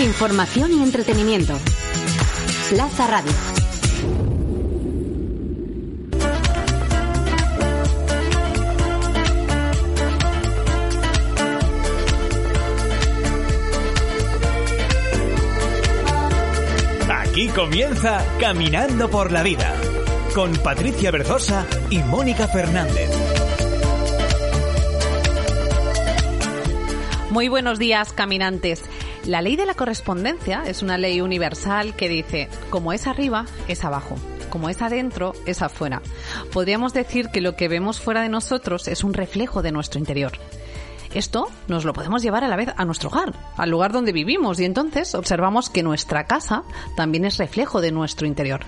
Información y entretenimiento. Plaza Radio. Aquí comienza Caminando por la Vida con Patricia Berzosa y Mónica Fernández. Muy buenos días, caminantes. La ley de la correspondencia es una ley universal que dice, como es arriba, es abajo. Como es adentro, es afuera. Podríamos decir que lo que vemos fuera de nosotros es un reflejo de nuestro interior. Esto nos lo podemos llevar a la vez a nuestro hogar, al lugar donde vivimos, y entonces observamos que nuestra casa también es reflejo de nuestro interior.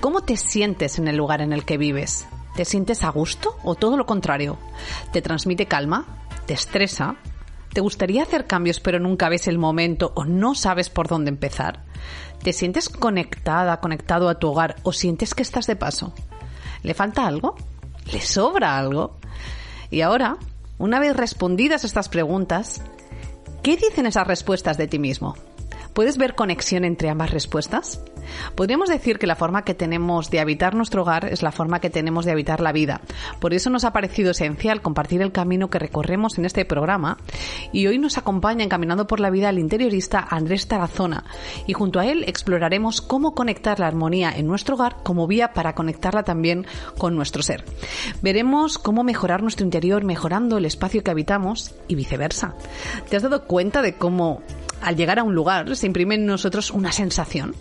¿Cómo te sientes en el lugar en el que vives? ¿Te sientes a gusto o todo lo contrario? ¿Te transmite calma? ¿Te estresa? ¿Te gustaría hacer cambios pero nunca ves el momento o no sabes por dónde empezar? ¿Te sientes conectada, conectado a tu hogar o sientes que estás de paso? ¿Le falta algo? ¿Le sobra algo? Y ahora, una vez respondidas estas preguntas, ¿qué dicen esas respuestas de ti mismo? ¿Puedes ver conexión entre ambas respuestas? Podríamos decir que la forma que tenemos de habitar nuestro hogar es la forma que tenemos de habitar la vida. Por eso nos ha parecido esencial compartir el camino que recorremos en este programa y hoy nos acompaña encaminando por la vida el interiorista Andrés Tarazona y junto a él exploraremos cómo conectar la armonía en nuestro hogar como vía para conectarla también con nuestro ser. Veremos cómo mejorar nuestro interior mejorando el espacio que habitamos y viceversa. ¿Te has dado cuenta de cómo al llegar a un lugar se imprime en nosotros una sensación.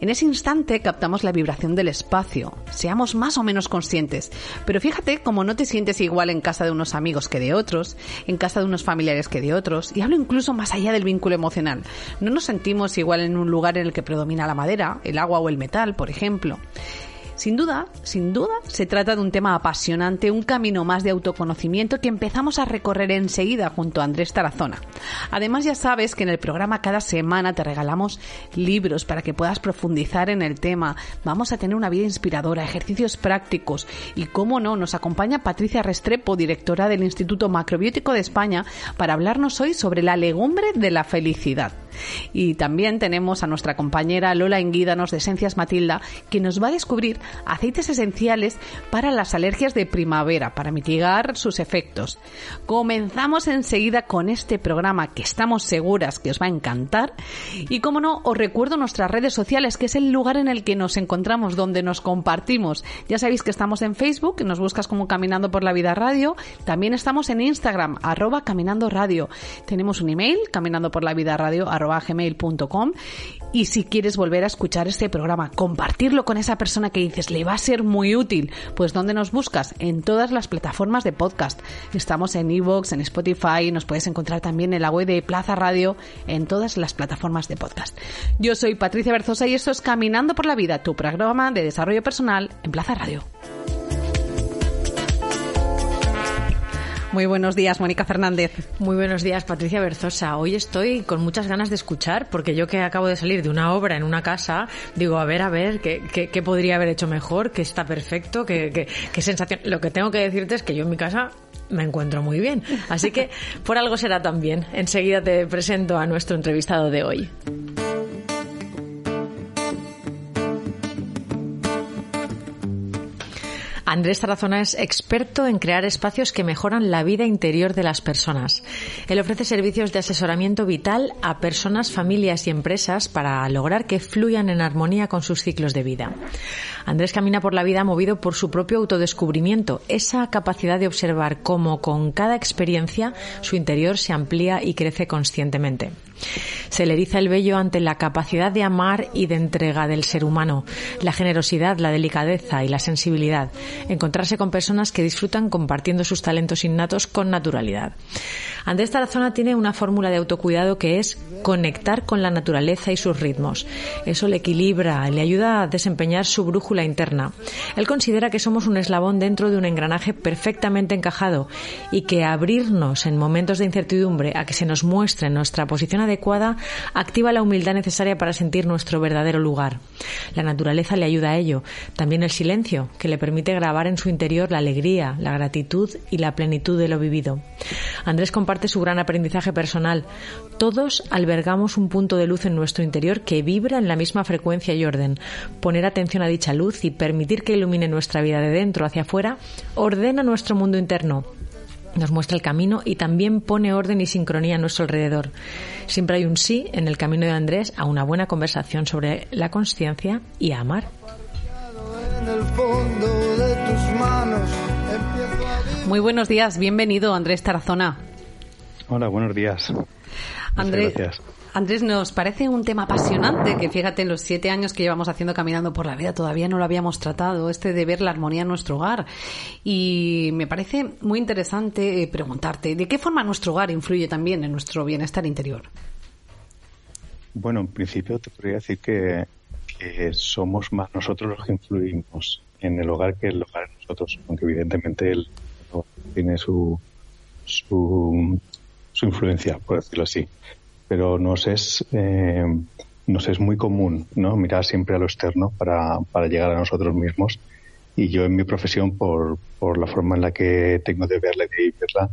En ese instante captamos la vibración del espacio, seamos más o menos conscientes, pero fíjate cómo no te sientes igual en casa de unos amigos que de otros, en casa de unos familiares que de otros, y hablo incluso más allá del vínculo emocional. No nos sentimos igual en un lugar en el que predomina la madera, el agua o el metal, por ejemplo. Sin duda, sin duda, se trata de un tema apasionante, un camino más de autoconocimiento que empezamos a recorrer enseguida junto a Andrés Tarazona. Además, ya sabes que en el programa cada semana te regalamos libros para que puedas profundizar en el tema. Vamos a tener una vida inspiradora, ejercicios prácticos y, cómo no, nos acompaña Patricia Restrepo, directora del Instituto Macrobiótico de España, para hablarnos hoy sobre la legumbre de la felicidad. Y también tenemos a nuestra compañera Lola Enguídanos de Esencias Matilda, que nos va a descubrir aceites esenciales para las alergias de primavera, para mitigar sus efectos. Comenzamos enseguida con este programa que estamos seguras que os va a encantar. Y como no, os recuerdo nuestras redes sociales, que es el lugar en el que nos encontramos, donde nos compartimos. Ya sabéis que estamos en Facebook, nos buscas como Caminando por la Vida Radio. También estamos en Instagram, arroba Caminando. Tenemos un email, caminando la vida radio, gmail.com. Y si quieres volver a escuchar este programa, compartirlo con esa persona que dices le va a ser muy útil, pues ¿dónde nos buscas? En todas las plataformas de podcast. Estamos en Evox, en Spotify, nos puedes encontrar también en la web de Plaza Radio, en todas las plataformas de podcast. Yo soy Patricia Berzosa y esto es Caminando por la Vida, tu programa de desarrollo personal en Plaza Radio. Muy buenos días, Mónica Fernández. Muy buenos días, Patricia Berzosa. Hoy estoy con muchas ganas de escuchar, porque yo que acabo de salir de una obra en una casa, digo, a ver, a ver, ¿qué, podría haber hecho mejor? ¿Qué está perfecto? ¿Qué, qué, qué sensación? Lo que tengo que decirte es que yo en mi casa me encuentro muy bien. Así que por algo será también. Enseguida te presento a nuestro entrevistado de hoy. Andrés Tarazona es experto en crear espacios que mejoran la vida interior de las personas. Él ofrece servicios de asesoramiento vital a personas, familias y empresas para lograr que fluyan en armonía con sus ciclos de vida. Andrés camina por la vida movido por su propio autodescubrimiento, esa capacidad de observar cómo con cada experiencia su interior se amplía y crece conscientemente. Se le eriza el vello ante la capacidad de amar y de entrega del ser humano, la generosidad, la delicadeza y la sensibilidad, encontrarse con personas que disfrutan compartiendo sus talentos innatos con naturalidad. Andrés Tarazona tiene una fórmula de autocuidado que es conectar con la naturaleza y sus ritmos. Eso le equilibra, le ayuda a desempeñar su brújula interna. Él considera que somos un eslabón dentro de un engranaje perfectamente encajado y que abrirnos en momentos de incertidumbre a que se nos muestre nuestra posición adecuada activa la humildad necesaria para sentir nuestro verdadero lugar. La naturaleza le ayuda a ello. También el silencio, que le permite grabar en su interior la alegría, la gratitud y la plenitud de lo vivido. Andrés comparte su gran aprendizaje personal. Todos albergamos un punto de luz en nuestro interior que vibra en la misma frecuencia y orden. Poner atención a dicha luz y permitir que ilumine nuestra vida de dentro hacia afuera ordena nuestro mundo interno nos muestra el camino y también pone orden y sincronía a nuestro alrededor. Siempre hay un sí en el camino de Andrés a una buena conversación sobre la conciencia y a amar. Muy buenos días, bienvenido Andrés Tarazona. Hola, buenos días. Andrés, Andrés, nos parece un tema apasionante que fíjate en los siete años que llevamos haciendo caminando por la vida todavía no lo habíamos tratado, este de ver la armonía en nuestro hogar. Y me parece muy interesante eh, preguntarte, ¿de qué forma nuestro hogar influye también en nuestro bienestar interior? Bueno, en principio te podría decir que, somos más nosotros los que influimos en el hogar que el hogar en nosotros, aunque evidentemente el tiene su, su, su influencia, por decirlo así pero nos es, eh, nos es muy común ¿no? mirar siempre a lo externo para, para llegar a nosotros mismos. Y yo en mi profesión, por, por la forma en la que tengo de verla y de vivirla,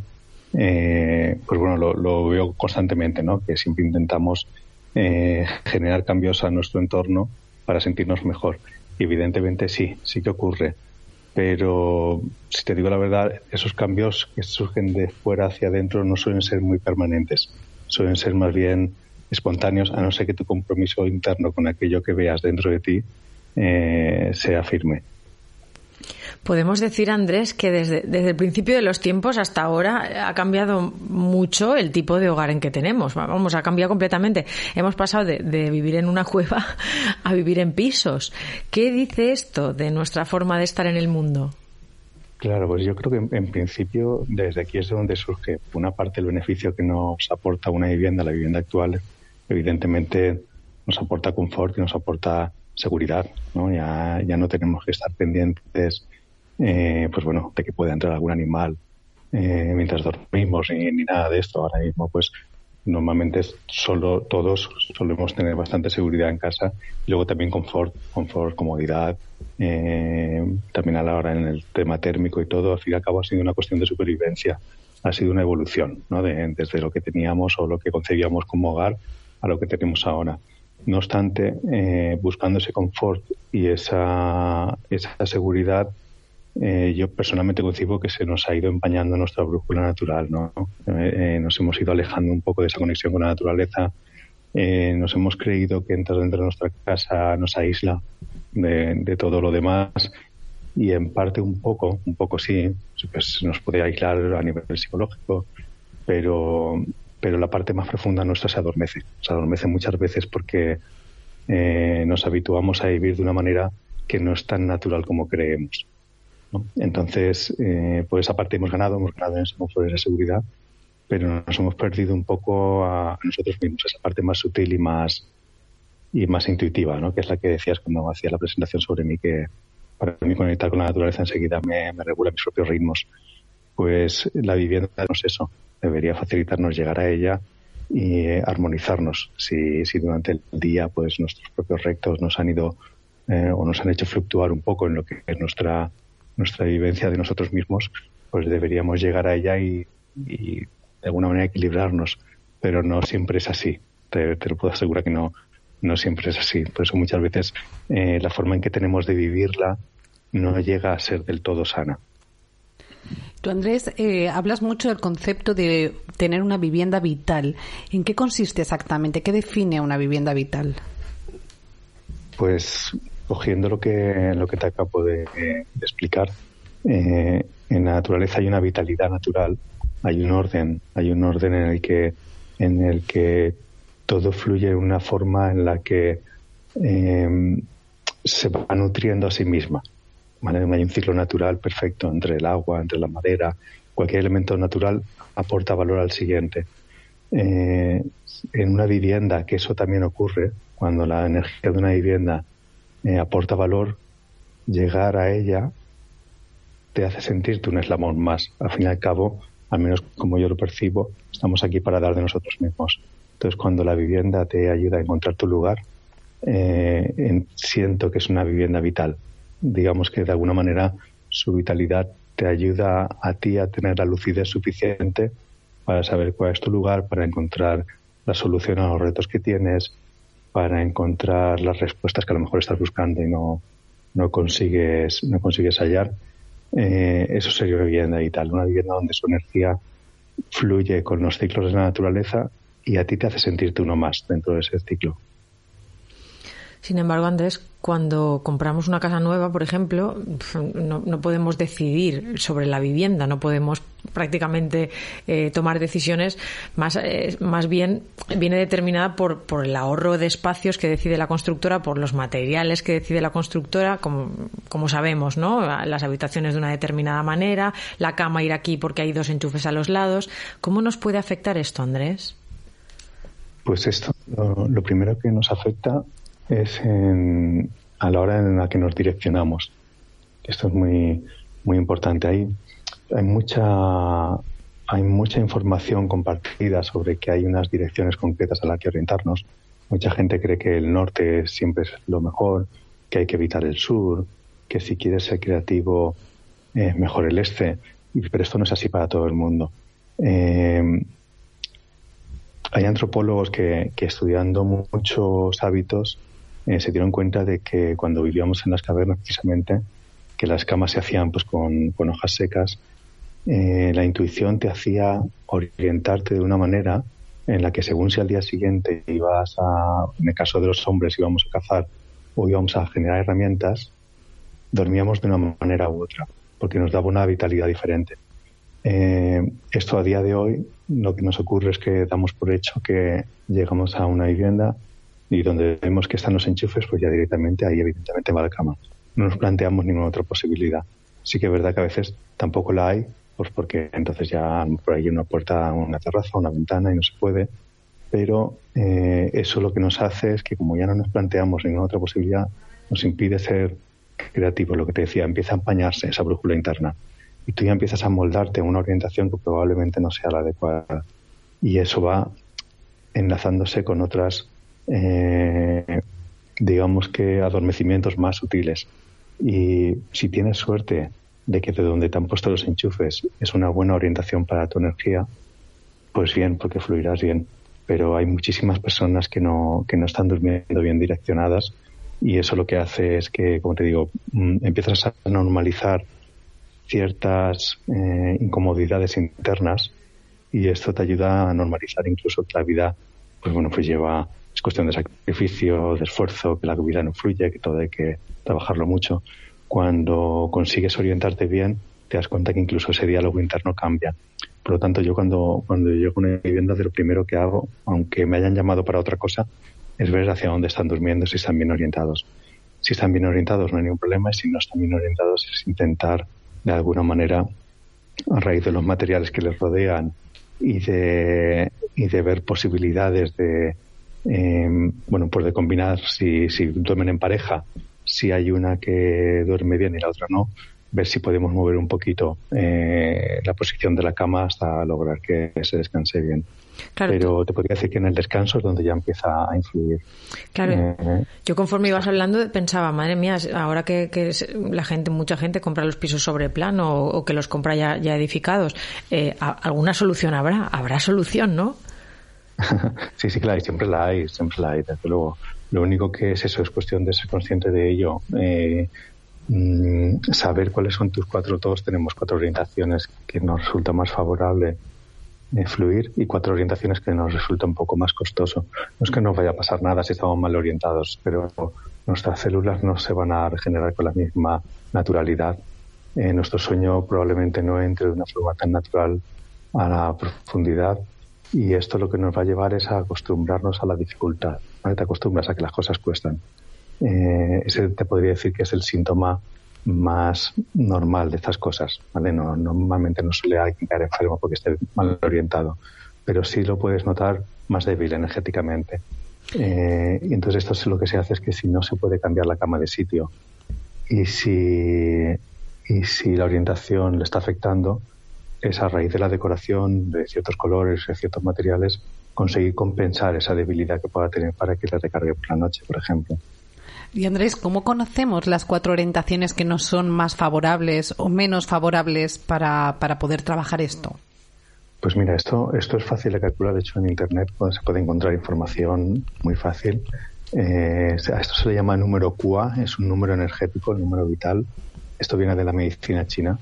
eh, pues bueno, lo, veo constantemente, ¿no? Que siempre intentamos eh, generar cambios a nuestro entorno para sentirnos mejor. Evidentemente sí, sí que ocurre. Pero si te digo la verdad, esos cambios que surgen de fuera hacia adentro no suelen ser muy permanentes suelen ser más bien espontáneos, a no ser que tu compromiso interno con aquello que veas dentro de ti eh, sea firme. Podemos decir, Andrés, que desde, desde, el principio de los tiempos hasta ahora ha cambiado mucho el tipo de hogar en que tenemos. Vamos, ha cambiado completamente. Hemos pasado de, de, vivir en una cueva a vivir en pisos. ¿Qué dice esto de nuestra forma de estar en el mundo? Claro, pues yo creo que en, principio desde aquí es donde surge una parte del beneficio que nos aporta una vivienda, la vivienda actual, evidentemente nos aporta confort y nos aporta seguridad, ¿no? Ya, ya no tenemos que estar pendientes, eh, pues bueno, de que pueda entrar algún animal eh, mientras dormimos ni, ni nada de esto. Ahora mismo, pues normalmente solo todos solemos tener bastante seguridad en casa y luego también confort, confort, comodidad, eh, también a la hora en el tema térmico y todo, al fin y al cabo ha sido una cuestión de supervivencia, ha sido una evolución, ¿no? desde lo que teníamos o lo que concebíamos como hogar a lo que tenemos ahora. No obstante, eh, buscando ese confort y esa, esa seguridad, eh, yo personalmente concibo que se nos ha ido empañando nuestra brújula natural, ¿no? Eh, nos hemos ido alejando un poco de esa conexión con la naturaleza, eh, nos hemos creído que entrar dentro de nuestra casa nos aísla de, todo lo demás y en parte un poco, un poco sí, pues nos puede aislar a nivel psicológico, pero, pero la parte más profunda nuestra se adormece, se adormece muchas veces porque nos habituamos a vivir de una manera que no es tan natural como creemos. Entonces, eh, por esa parte hemos ganado, hemos ganado en esa seguridad, pero nos hemos perdido un poco a, nosotros mismos, esa parte más sutil y más y más intuitiva, ¿no? que es la que decías cuando hacía la presentación sobre mí, que para mí conectar con la naturaleza enseguida me, regula mis propios ritmos. Pues la vivienda no es eso, debería facilitarnos llegar a ella y eh, armonizarnos. Si, si durante el día pues nuestros propios rectos nos han ido eh, o nos han hecho fluctuar un poco en lo que es nuestra nuestra vivencia de nosotros mismos, pues deberíamos llegar a ella y, de alguna manera equilibrarnos. Pero no siempre es así. Te, lo puedo asegurar que no, no siempre es así. Por eso muchas veces eh, la forma en que tenemos de vivirla no llega a ser del todo sana. Tú, Andrés, eh, hablas mucho del concepto de tener una vivienda vital. ¿En qué consiste exactamente? ¿Qué define una vivienda vital? Pues cogiendo lo que, lo que te acabo de, explicar, eh, en la naturaleza hay una vitalidad natural, hay un orden, hay un orden en el que, en el que todo fluye de una forma en la que eh, se va nutriendo a sí misma. Hay un ciclo natural perfecto entre el agua, entre la madera, cualquier elemento natural aporta valor al siguiente. Eh, en una vivienda, que eso también ocurre, cuando la energía de una vivienda eh, aporta valor, llegar a ella te hace sentirte un eslabón más. Al fin y al cabo, al menos como yo lo percibo, estamos aquí para dar de nosotros mismos. Entonces, cuando la vivienda te ayuda a encontrar tu lugar, eh, siento que es una vivienda vital. Digamos que de alguna manera su vitalidad te ayuda a ti a tener la lucidez suficiente para saber cuál es tu lugar, para encontrar la solución a los retos que tienes, para encontrar las respuestas que a lo mejor estás buscando y no, no consigues, no consigues hallar. Eh, eso sería una vivienda y tal, una vivienda donde su energía fluye con los ciclos de la naturaleza y a ti te hace sentirte uno más dentro de ese ciclo. Sin embargo, Andrés, cuando compramos una casa nueva, por ejemplo, no, podemos decidir sobre la vivienda, no podemos prácticamente eh, tomar decisiones, más, eh, más bien viene determinada por, por el ahorro de espacios que decide la constructora, por los materiales que decide la constructora, como, como sabemos, ¿no? Las habitaciones de una determinada manera, la cama ir aquí porque hay dos enchufes a los lados. ¿Cómo nos puede afectar esto, Andrés? Pues esto, lo primero que nos afecta es en, a la hora en la que nos direccionamos. Esto es muy, muy importante. Hay, hay, mucha, hay mucha información compartida sobre que hay unas direcciones concretas a las que orientarnos. Mucha gente cree que el norte siempre es lo mejor, que hay que evitar el sur, que si quieres ser creativo es mejor el este. Pero esto no es así para todo el mundo. Eh, hay antropólogos que, que estudiando muchos hábitos eh, se dieron cuenta de que cuando vivíamos en las cavernas, precisamente, que las camas se hacían pues con, hojas secas, eh, la intuición te hacía orientarte de una manera en la que según si al día siguiente ibas a, en el caso de los hombres íbamos a cazar o íbamos a generar herramientas, dormíamos de una manera u otra, porque nos daba una vitalidad diferente. Eh, esto a día de hoy lo que nos ocurre es que damos por hecho que llegamos a una vivienda, y donde vemos que están los enchufes, pues ya directamente ahí evidentemente va la cama. No nos planteamos ninguna otra posibilidad. Sí que es verdad que a veces tampoco la hay, pues porque entonces ya por ahí hay una puerta, una terraza, una ventana y no se puede. Pero eh, eso lo que nos hace es que como ya no nos planteamos ninguna otra posibilidad, nos impide ser creativos. Lo que te decía, empieza a empañarse esa brújula interna. Y tú ya empiezas a moldarte una orientación que probablemente no sea la adecuada. Y eso va enlazándose con otras eh, digamos que adormecimientos más sutiles. Y si tienes suerte de que de donde te han puesto los enchufes es una buena orientación para tu energía, pues bien, porque fluirás bien. Pero hay muchísimas personas que no, que no están durmiendo bien direccionadas y eso lo que hace es que, como te digo, mm, empiezas a normalizar ciertas eh, incomodidades internas y esto te ayuda a normalizar incluso la vida, pues bueno, pues lleva cuestión de sacrificio, de esfuerzo, que la vida no fluye, que todo hay que trabajarlo mucho. Cuando consigues orientarte bien, te das cuenta que incluso ese diálogo interno cambia. Por lo tanto, yo cuando, cuando llego a una vivienda, de lo primero que hago, aunque me hayan llamado para otra cosa, es ver hacia dónde están durmiendo, si están bien orientados. Si están bien orientados no hay ningún problema y si no están bien orientados es intentar de alguna manera, a raíz de los materiales que les rodean y de, y de ver posibilidades de, eh, bueno, pues de combinar si, si duermen en pareja, si hay una que duerme bien y la otra no, ver si podemos mover un poquito eh, la posición de la cama hasta lograr que se descanse bien. Pero te podría decir que en el descanso es donde ya empieza a influir. Claro. Eh, yo conforme ibas hablando pensaba, madre mía, ahora que, la gente, mucha gente compra los pisos sobre plano o, que los compra ya, ya edificados, eh, ¿alguna solución habrá? Habrá solución, ¿no? sí, sí, claro, siempre la hay, siempre la hay, desde luego. Lo único que es eso, es cuestión de ser consciente de ello. Eh, mm, saber cuáles son tus cuatro, todos tenemos cuatro orientaciones que nos resulta más favorable eh, fluir y cuatro orientaciones que nos resulta un poco más costoso. No es que nos vaya a pasar nada si estamos mal orientados, pero nuestras células no se van a regenerar con la misma naturalidad. Eh, nuestro sueño probablemente no entre de una forma tan natural a la profundidad y esto lo que nos va a llevar es a acostumbrarnos a la dificultad. Te acostumbras a que las cosas cuestan. Eh, ese te podría decir que es el síntoma más normal de estas cosas. ¿vale? No, normalmente no suele alguien caer enfermo porque esté mal orientado, pero sí lo puedes notar más débil energéticamente. Eh, y entonces esto es lo que se hace es que si no se puede cambiar la cama de sitio y si, y si la orientación le está afectando, es a raíz de la decoración de ciertos colores, de ciertos materiales, conseguir compensar esa debilidad que pueda tener para que le recargue por la noche, por ejemplo. Y Andrés, ¿cómo conocemos las cuatro orientaciones que nos son más favorables o menos favorables para, para poder trabajar esto? Pues mira, esto, esto es fácil de calcular. De hecho, en Internet se puede encontrar información muy fácil. Eh, a esto se le llama número QA, es un número energético, el número vital. Esto viene de la medicina china.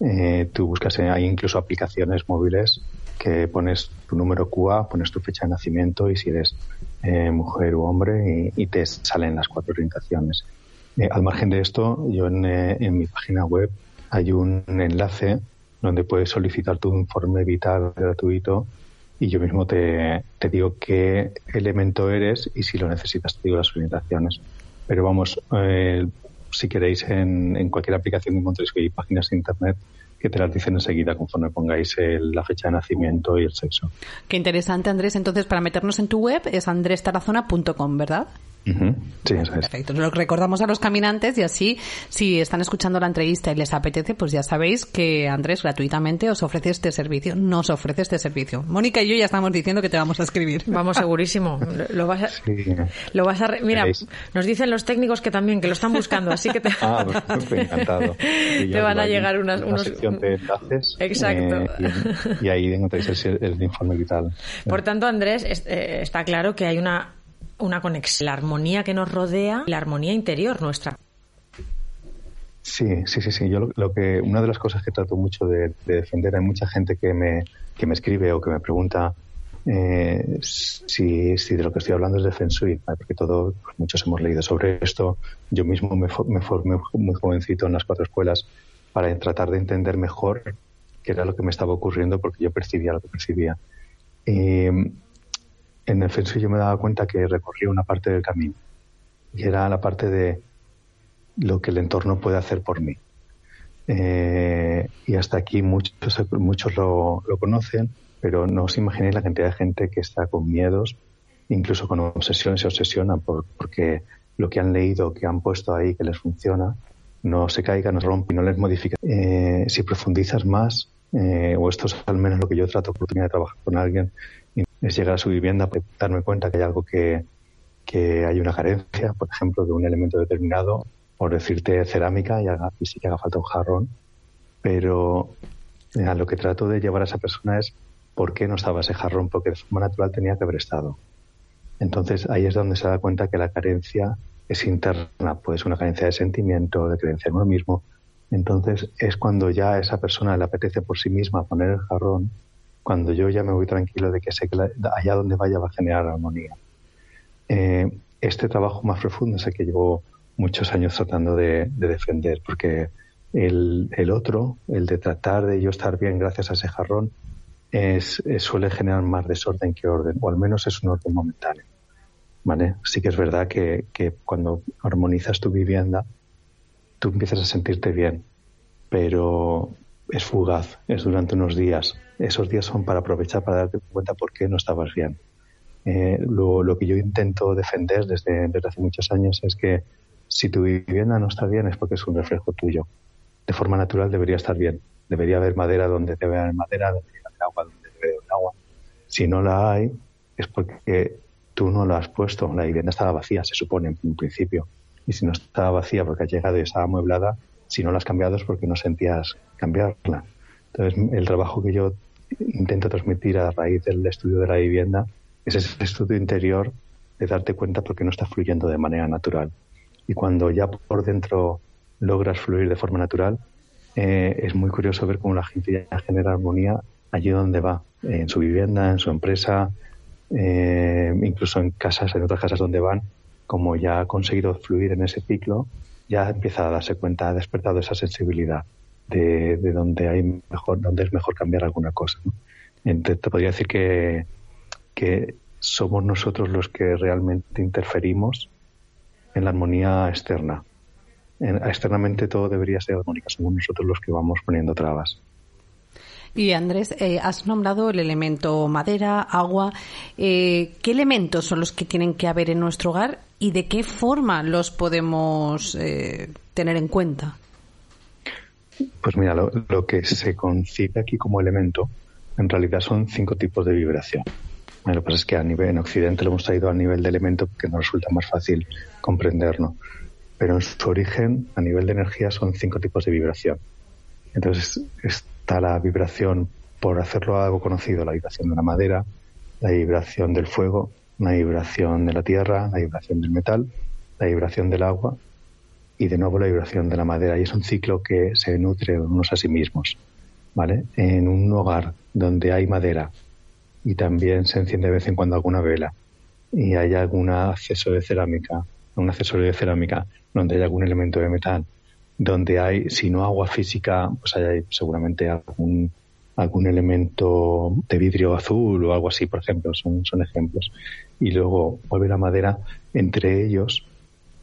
Eh, tú buscas, hay incluso aplicaciones móviles que pones tu número QA, pones tu fecha de nacimiento y si eres eh, mujer u hombre y, te salen las cuatro orientaciones. Eh, al margen de esto, yo en, eh, en, mi página web hay un enlace donde puedes solicitar tu informe vital gratuito y yo mismo te, te digo qué elemento eres y si lo necesitas te digo las orientaciones. Pero vamos, si queréis en, en cualquier aplicación encontréis que hay páginas de internet que te las dicen enseguida conforme pongáis la fecha de nacimiento y el sexo. Qué interesante, Andrés. Entonces, para meternos en tu web es andrestarazona.com, ¿verdad? Sí, eso es. Perfecto. Lo recordamos a los caminantes y así, si están escuchando la entrevista y les apetece, pues ya sabéis que Andrés gratuitamente os ofrece este servicio, nos ofrece este servicio. Mónica y yo ya estamos diciendo que te vamos a escribir. Vamos, segurísimo. Lo vas a, lo vas a mira, nos dicen los técnicos que también, que lo están buscando, así que te, ah, pues, encantado. te van a llegar unas, una unos... sección de enlaces. Exacto. Eh, y, ahí encontráis el, el, informe vital. Por tanto, Andrés, eh, está claro que hay una una conexión, la armonía que nos rodea, la armonía interior nuestra. Sí, sí, sí, sí. Yo lo, que una de las cosas que trato mucho de, defender hay mucha gente que me que me escribe o que me pregunta eh, si, si, de lo que estoy hablando es de Feng Shui, porque todos pues muchos hemos leído sobre esto. Yo mismo me, me formé muy jovencito en las cuatro escuelas para tratar de entender mejor qué era lo que me estaba ocurriendo, porque yo percibía lo que percibía. Y, en el Feng yo me daba cuenta que recorría una parte del camino y era la parte de lo que el entorno puede hacer por mí. Eh, y hasta aquí muchos, muchos lo, conocen, pero no os imaginéis la cantidad de gente que está con miedos, incluso con obsesiones, se obsesionan por, porque lo que han leído, que han puesto ahí, que les funciona, no se caiga, no rompe y no les modifica. Eh, si profundizas más, eh, o esto es al menos lo que yo trato oportunidad de trabajar con alguien, es llegar a su vivienda, darme cuenta que hay algo que, que hay una carencia, por ejemplo, de un elemento determinado, por decirte cerámica, y, haga, y sí que haga falta un jarrón, pero lo que trato de llevar a esa persona es por qué no estaba ese jarrón, porque de forma natural tenía que haber estado. Entonces ahí es donde se da cuenta que la carencia es interna, pues una carencia de sentimiento, de creencia en uno mismo. Entonces es cuando ya a esa persona le apetece por sí misma poner el jarrón cuando yo ya me voy tranquilo de que sé que allá donde vaya va a generar armonía. Eh, este trabajo más profundo es el que llevo muchos años tratando de, defender, porque el, otro, el de tratar de yo estar bien gracias a ese jarrón, es, suele generar más desorden que orden, o al menos es un orden momentáneo. ¿Vale? Sí que es verdad que, que cuando armonizas tu vivienda, tú empiezas a sentirte bien, pero es fugaz, es durante unos días. Esos días son para aprovechar para darte cuenta por qué no estabas bien. Eh, lo, que yo intento defender desde, hace muchos años es que si tu vivienda no está bien es porque es un reflejo tuyo. De forma natural debería estar bien. Debería haber madera donde debe haber madera, debería haber agua donde debe haber agua. Si no la hay, es porque tú no la has puesto. La vivienda estaba vacía, se supone, en un principio. Y si no estaba vacía porque has llegado y estaba amueblada, si no la has cambiado es porque no sentías cambiarla. Entonces, el trabajo que yo intento transmitir a raíz del estudio de la vivienda es ese estudio interior de darte cuenta porque no está fluyendo de manera natural. Y cuando ya por dentro logras fluir de forma natural, eh, es muy curioso ver cómo la gente ya genera armonía allí donde va, en su vivienda, en su empresa, eh, incluso en casas, en otras casas donde van, como ya ha conseguido fluir en ese ciclo ya empieza a darse cuenta, ha despertado esa sensibilidad de, de donde hay mejor, es mejor cambiar alguna cosa. Entonces, te podría decir que, que somos nosotros los que realmente interferimos en la armonía externa. externamente todo debería ser armónica, somos nosotros los que vamos poniendo trabas. Y Andrés, eh, has nombrado el elemento madera, agua. Eh, ¿Qué elementos son los que tienen que haber en nuestro hogar y de qué forma los podemos eh, tener en cuenta? Pues mira, lo, que se concibe aquí como elemento en realidad son cinco tipos de vibración. Lo que pasa es que a nivel, en Occidente lo hemos traído a nivel de elemento porque nos resulta más fácil comprenderlo. Pero en su origen, a nivel de energía, son cinco tipos de vibración. Entonces está la vibración, por hacerlo algo conocido, la vibración de la madera, la vibración del fuego, la vibración de la tierra, la vibración del metal, la vibración del agua y de nuevo la vibración de la madera. Y es un ciclo que se nutre unos a sí mismos. ¿Vale? En un hogar donde hay madera y también se enciende de vez en cuando alguna vela y hay algún acceso de cerámica, un accesorio de cerámica donde hay algún elemento de metal, donde hay, si no agua física, pues hay seguramente algún, algún elemento de vidrio azul o algo así, por ejemplo, son, son ejemplos. Y luego vuelve la madera, entre ellos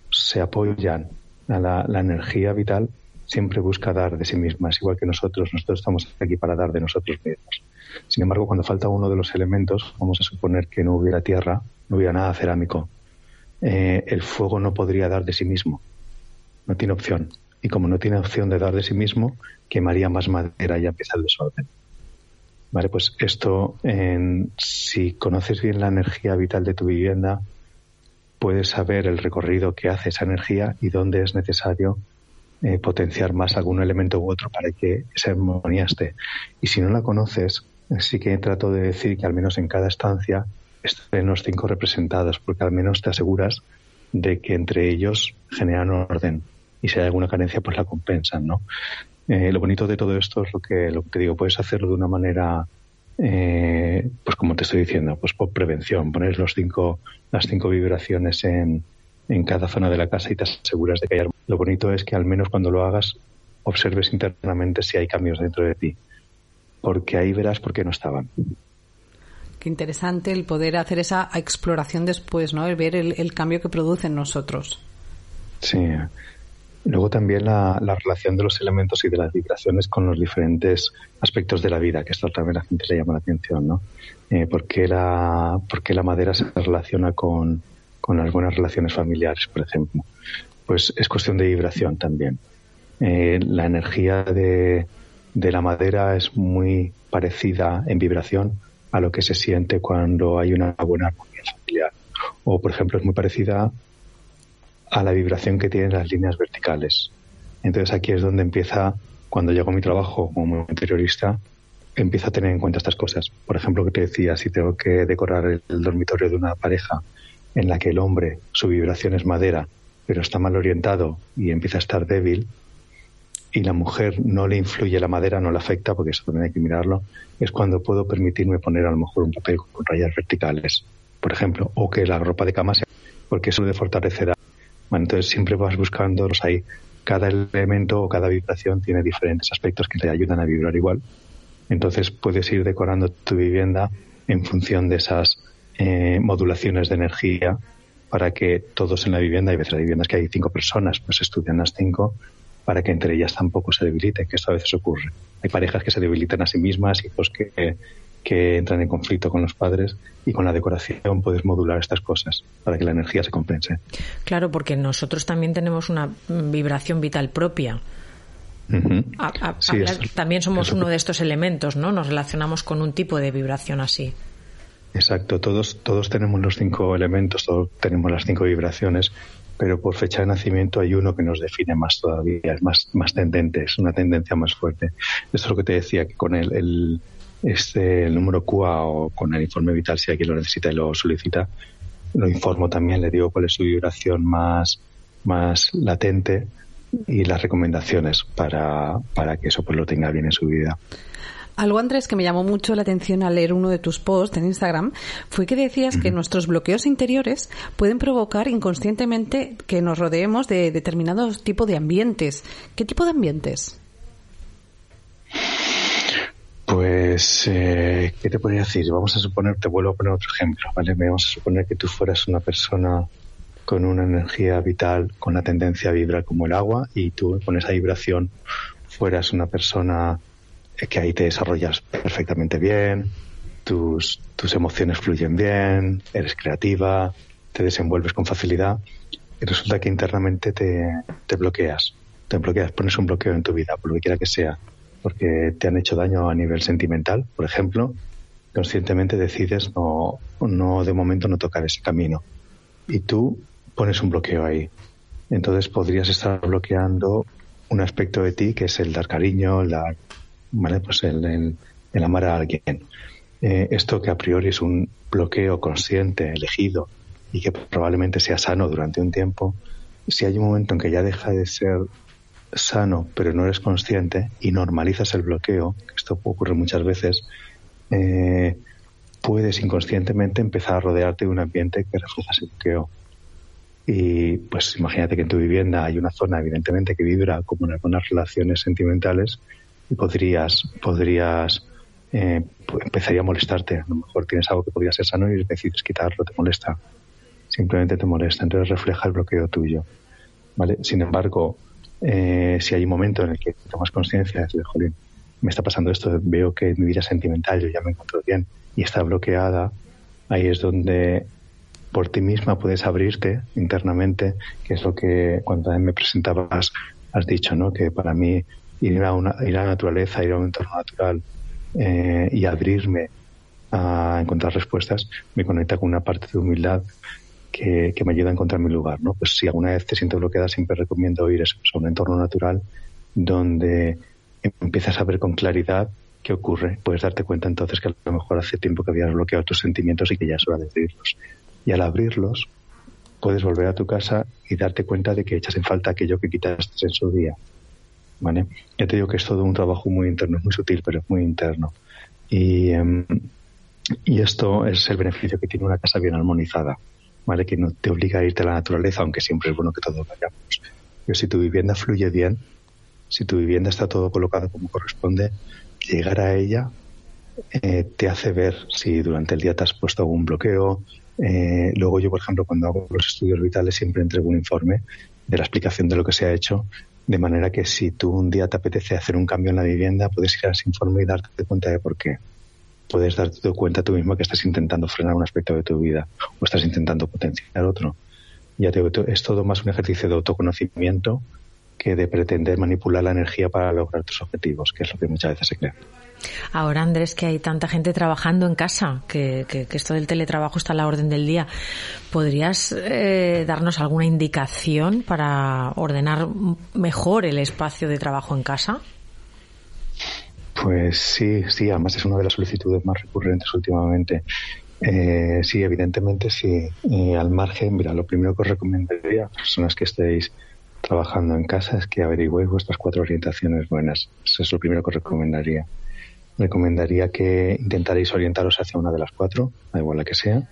se apoyan la, la energía vital siempre busca dar de sí misma, es igual que nosotros, nosotros estamos aquí para dar de nosotros mismos. Sin embargo, cuando falta uno de los elementos, vamos a suponer que no hubiera tierra, no hubiera nada cerámico, eh, el fuego no podría dar de sí mismo, no tiene opción. Y como no tiene opción de dar de sí mismo, quemaría más madera y empieza el desorden. Vale, pues esto, en, si conoces bien la energía vital de tu vivienda, puedes saber el recorrido que hace esa energía y dónde es necesario eh, potenciar más algún elemento u otro para que esa armonía. Y si no la conoces, sí que trato de decir que al menos en cada estancia estén los cinco representados, porque al menos te aseguras de que entre ellos generan orden y si hay alguna carencia pues la compensan, ¿no? Eh, lo bonito de todo esto es lo que, lo que digo, puedes hacerlo de una manera, eh, pues como te estoy diciendo, pues por prevención, poner los cinco, las cinco vibraciones en, en cada zona de la casa y te aseguras de que hay Lo bonito es que al menos cuando lo hagas observes internamente si hay cambios dentro de ti, porque ahí verás por qué no estaban. Qué interesante el poder hacer esa exploración después, ¿no? El ver el, cambio que produce en nosotros. Sí. Luego también la, relación de los elementos y de las vibraciones con los diferentes aspectos de la vida, que esto también a la gente le llama la atención, ¿no? Eh, ¿por, la, ¿Por qué la madera se relaciona con, con las buenas relaciones familiares, por ejemplo. Pues es cuestión de vibración también. Eh, la energía de, de la madera es muy parecida en vibración a lo que se siente cuando hay una buena armonía familiar. O, por ejemplo, es muy parecida a la vibración que tienen las líneas verticales. Entonces aquí es donde empieza, cuando llego a mi trabajo como interiorista, empiezo a tener en cuenta estas cosas. Por ejemplo, que te decía, si tengo que decorar el dormitorio de una pareja en la que el hombre, su vibración es madera, pero está mal orientado y empieza a estar débil, y la mujer no le influye la madera, no le afecta, porque eso también hay que mirarlo, es cuando puedo permitirme poner a lo mejor un papel con rayas verticales, por ejemplo, o que la ropa de cama sea, porque eso le fortalecerá. Bueno, entonces siempre vas buscando los ahí. Cada elemento o cada vibración tiene diferentes aspectos que te ayudan a vibrar igual. Entonces puedes ir decorando tu vivienda en función de esas eh, modulaciones de energía para que todos en la vivienda, hay veces hay viviendas que hay cinco personas, pues estudian las cinco para que entre ellas tampoco se debiliten, que esto a veces ocurre. Hay parejas que se debilitan a sí mismas, hijos que, que entran en conflicto con los padres y con la decoración puedes modular estas cosas para que la energía se compense. Claro, porque nosotros también tenemos una vibración vital propia. también somos uno de estos elementos, ¿no? Nos relacionamos con un tipo de vibración así. Exacto, todos, todos tenemos los cinco elementos, todos tenemos las cinco vibraciones, pero por fecha de nacimiento hay uno que nos define más todavía, es más, más tendente, es una tendencia más fuerte. Esto es lo que te decía, que con el, el, este, el número QA o con el informe vital, si alguien lo necesita y lo solicita, lo informo también, le digo cuál es su vibración más, más latente y las recomendaciones para, para que eso pues lo tenga bien en su vida. Algo, Andrés, que me llamó mucho la atención al leer uno de tus posts en Instagram fue que decías que nuestros bloqueos interiores pueden provocar inconscientemente que nos rodeemos de determinados tipos de ambientes. ¿Qué tipo de ambientes? Pues, eh, ¿qué te podría decir? Vamos a suponer, te vuelvo a poner otro ejemplo, ¿vale? Vamos a suponer que tú fueras una persona con una energía vital, con la tendencia a vibrar como el agua, y tú con esa vibración fueras una persona que ahí te desarrollas perfectamente bien, tus, tus emociones fluyen bien, eres creativa, te desenvuelves con facilidad y resulta que internamente te, te bloqueas, te bloqueas, pones un bloqueo en tu vida, por lo que quiera que sea, porque te han hecho daño a nivel sentimental, por ejemplo, conscientemente decides no, no de momento no tocar ese camino. Y tú pones un bloqueo ahí. Entonces podrías estar bloqueando un aspecto de ti que es el dar cariño, el dar, ¿vale? Pues el, el, amar a alguien. Eh, esto que a priori es un bloqueo consciente, elegido, y que probablemente sea sano durante un tiempo, si hay un momento en que ya deja de ser sano, pero no eres consciente y normalizas el bloqueo, que esto ocurre muchas veces, eh, puedes inconscientemente empezar a rodearte de un ambiente que refleja ese bloqueo. Y pues imagínate que en tu vivienda hay una zona evidentemente que vibra como en algunas relaciones sentimentales y podrías, podrías eh, empezaría a molestarte. A lo mejor tienes algo que podría ser sano y decides quitarlo, te molesta. Simplemente te molesta, entonces refleja el bloqueo tuyo. ¿Vale? Sin embargo, eh, si hay un momento en el que tomas conciencia de, jolín, me está pasando esto, veo que mi vida sentimental yo ya me encuentro bien y está bloqueada, ahí es donde por ti misma puedes abrirte internamente, que es lo que cuando me presentabas has dicho, ¿no? Que para mí ir a, una, ir a la naturaleza, ir a un entorno natural eh, y abrirme a encontrar respuestas me conecta con una parte de humildad que, me ayuda a encontrar mi lugar, ¿no? Pues si alguna vez te siento bloqueada, siempre recomiendo ir a un entorno natural donde empiezas a ver con claridad qué ocurre. Puedes darte cuenta entonces que a lo mejor hace tiempo que habías bloqueado tus sentimientos y que ya es hora de abrirlos. Y al abrirlos, puedes volver a tu casa y darte cuenta de que echas en falta aquello que quitaste en su día. ¿Vale? Ya te digo que es todo un trabajo muy interno, es muy sutil, pero es muy interno. Y, em, y esto es el beneficio que tiene una casa bien armonizada. ¿Vale? Que no te obliga a irte a la naturaleza, aunque siempre es bueno que todos vayamos. Pero si tu vivienda fluye bien, si tu vivienda está todo colocado como corresponde, llegar a ella eh, te hace ver si durante el día te has puesto algún bloqueo. Eh, luego yo, por ejemplo, cuando hago los estudios vitales siempre entrego un informe de la explicación de lo que se ha hecho, de manera que si tú un día te apetece hacer un cambio en la vivienda, puedes ir a ese informe y darte cuenta de por qué puedes darte cuenta tú mismo que estás intentando frenar un aspecto de tu vida o estás intentando potenciar otro. Ya te es todo más un ejercicio de autoconocimiento que de pretender manipular la energía para lograr tus objetivos, que es lo que muchas veces se cree. Ahora, Andrés, que hay tanta gente trabajando en casa, que, esto del teletrabajo está a la orden del día, ¿podrías eh, darnos alguna indicación para ordenar mejor el espacio de trabajo en casa? Pues sí, sí, además es una de las solicitudes más recurrentes últimamente. Eh, sí, evidentemente sí. Al margen, mira, lo primero que os recomendaría a personas que estéis trabajando en casa es que averigüéis vuestras cuatro orientaciones buenas. Eso es lo primero que os recomendaría. Recomendaría que intentaréis orientaros hacia una de las cuatro, da igual la que sea.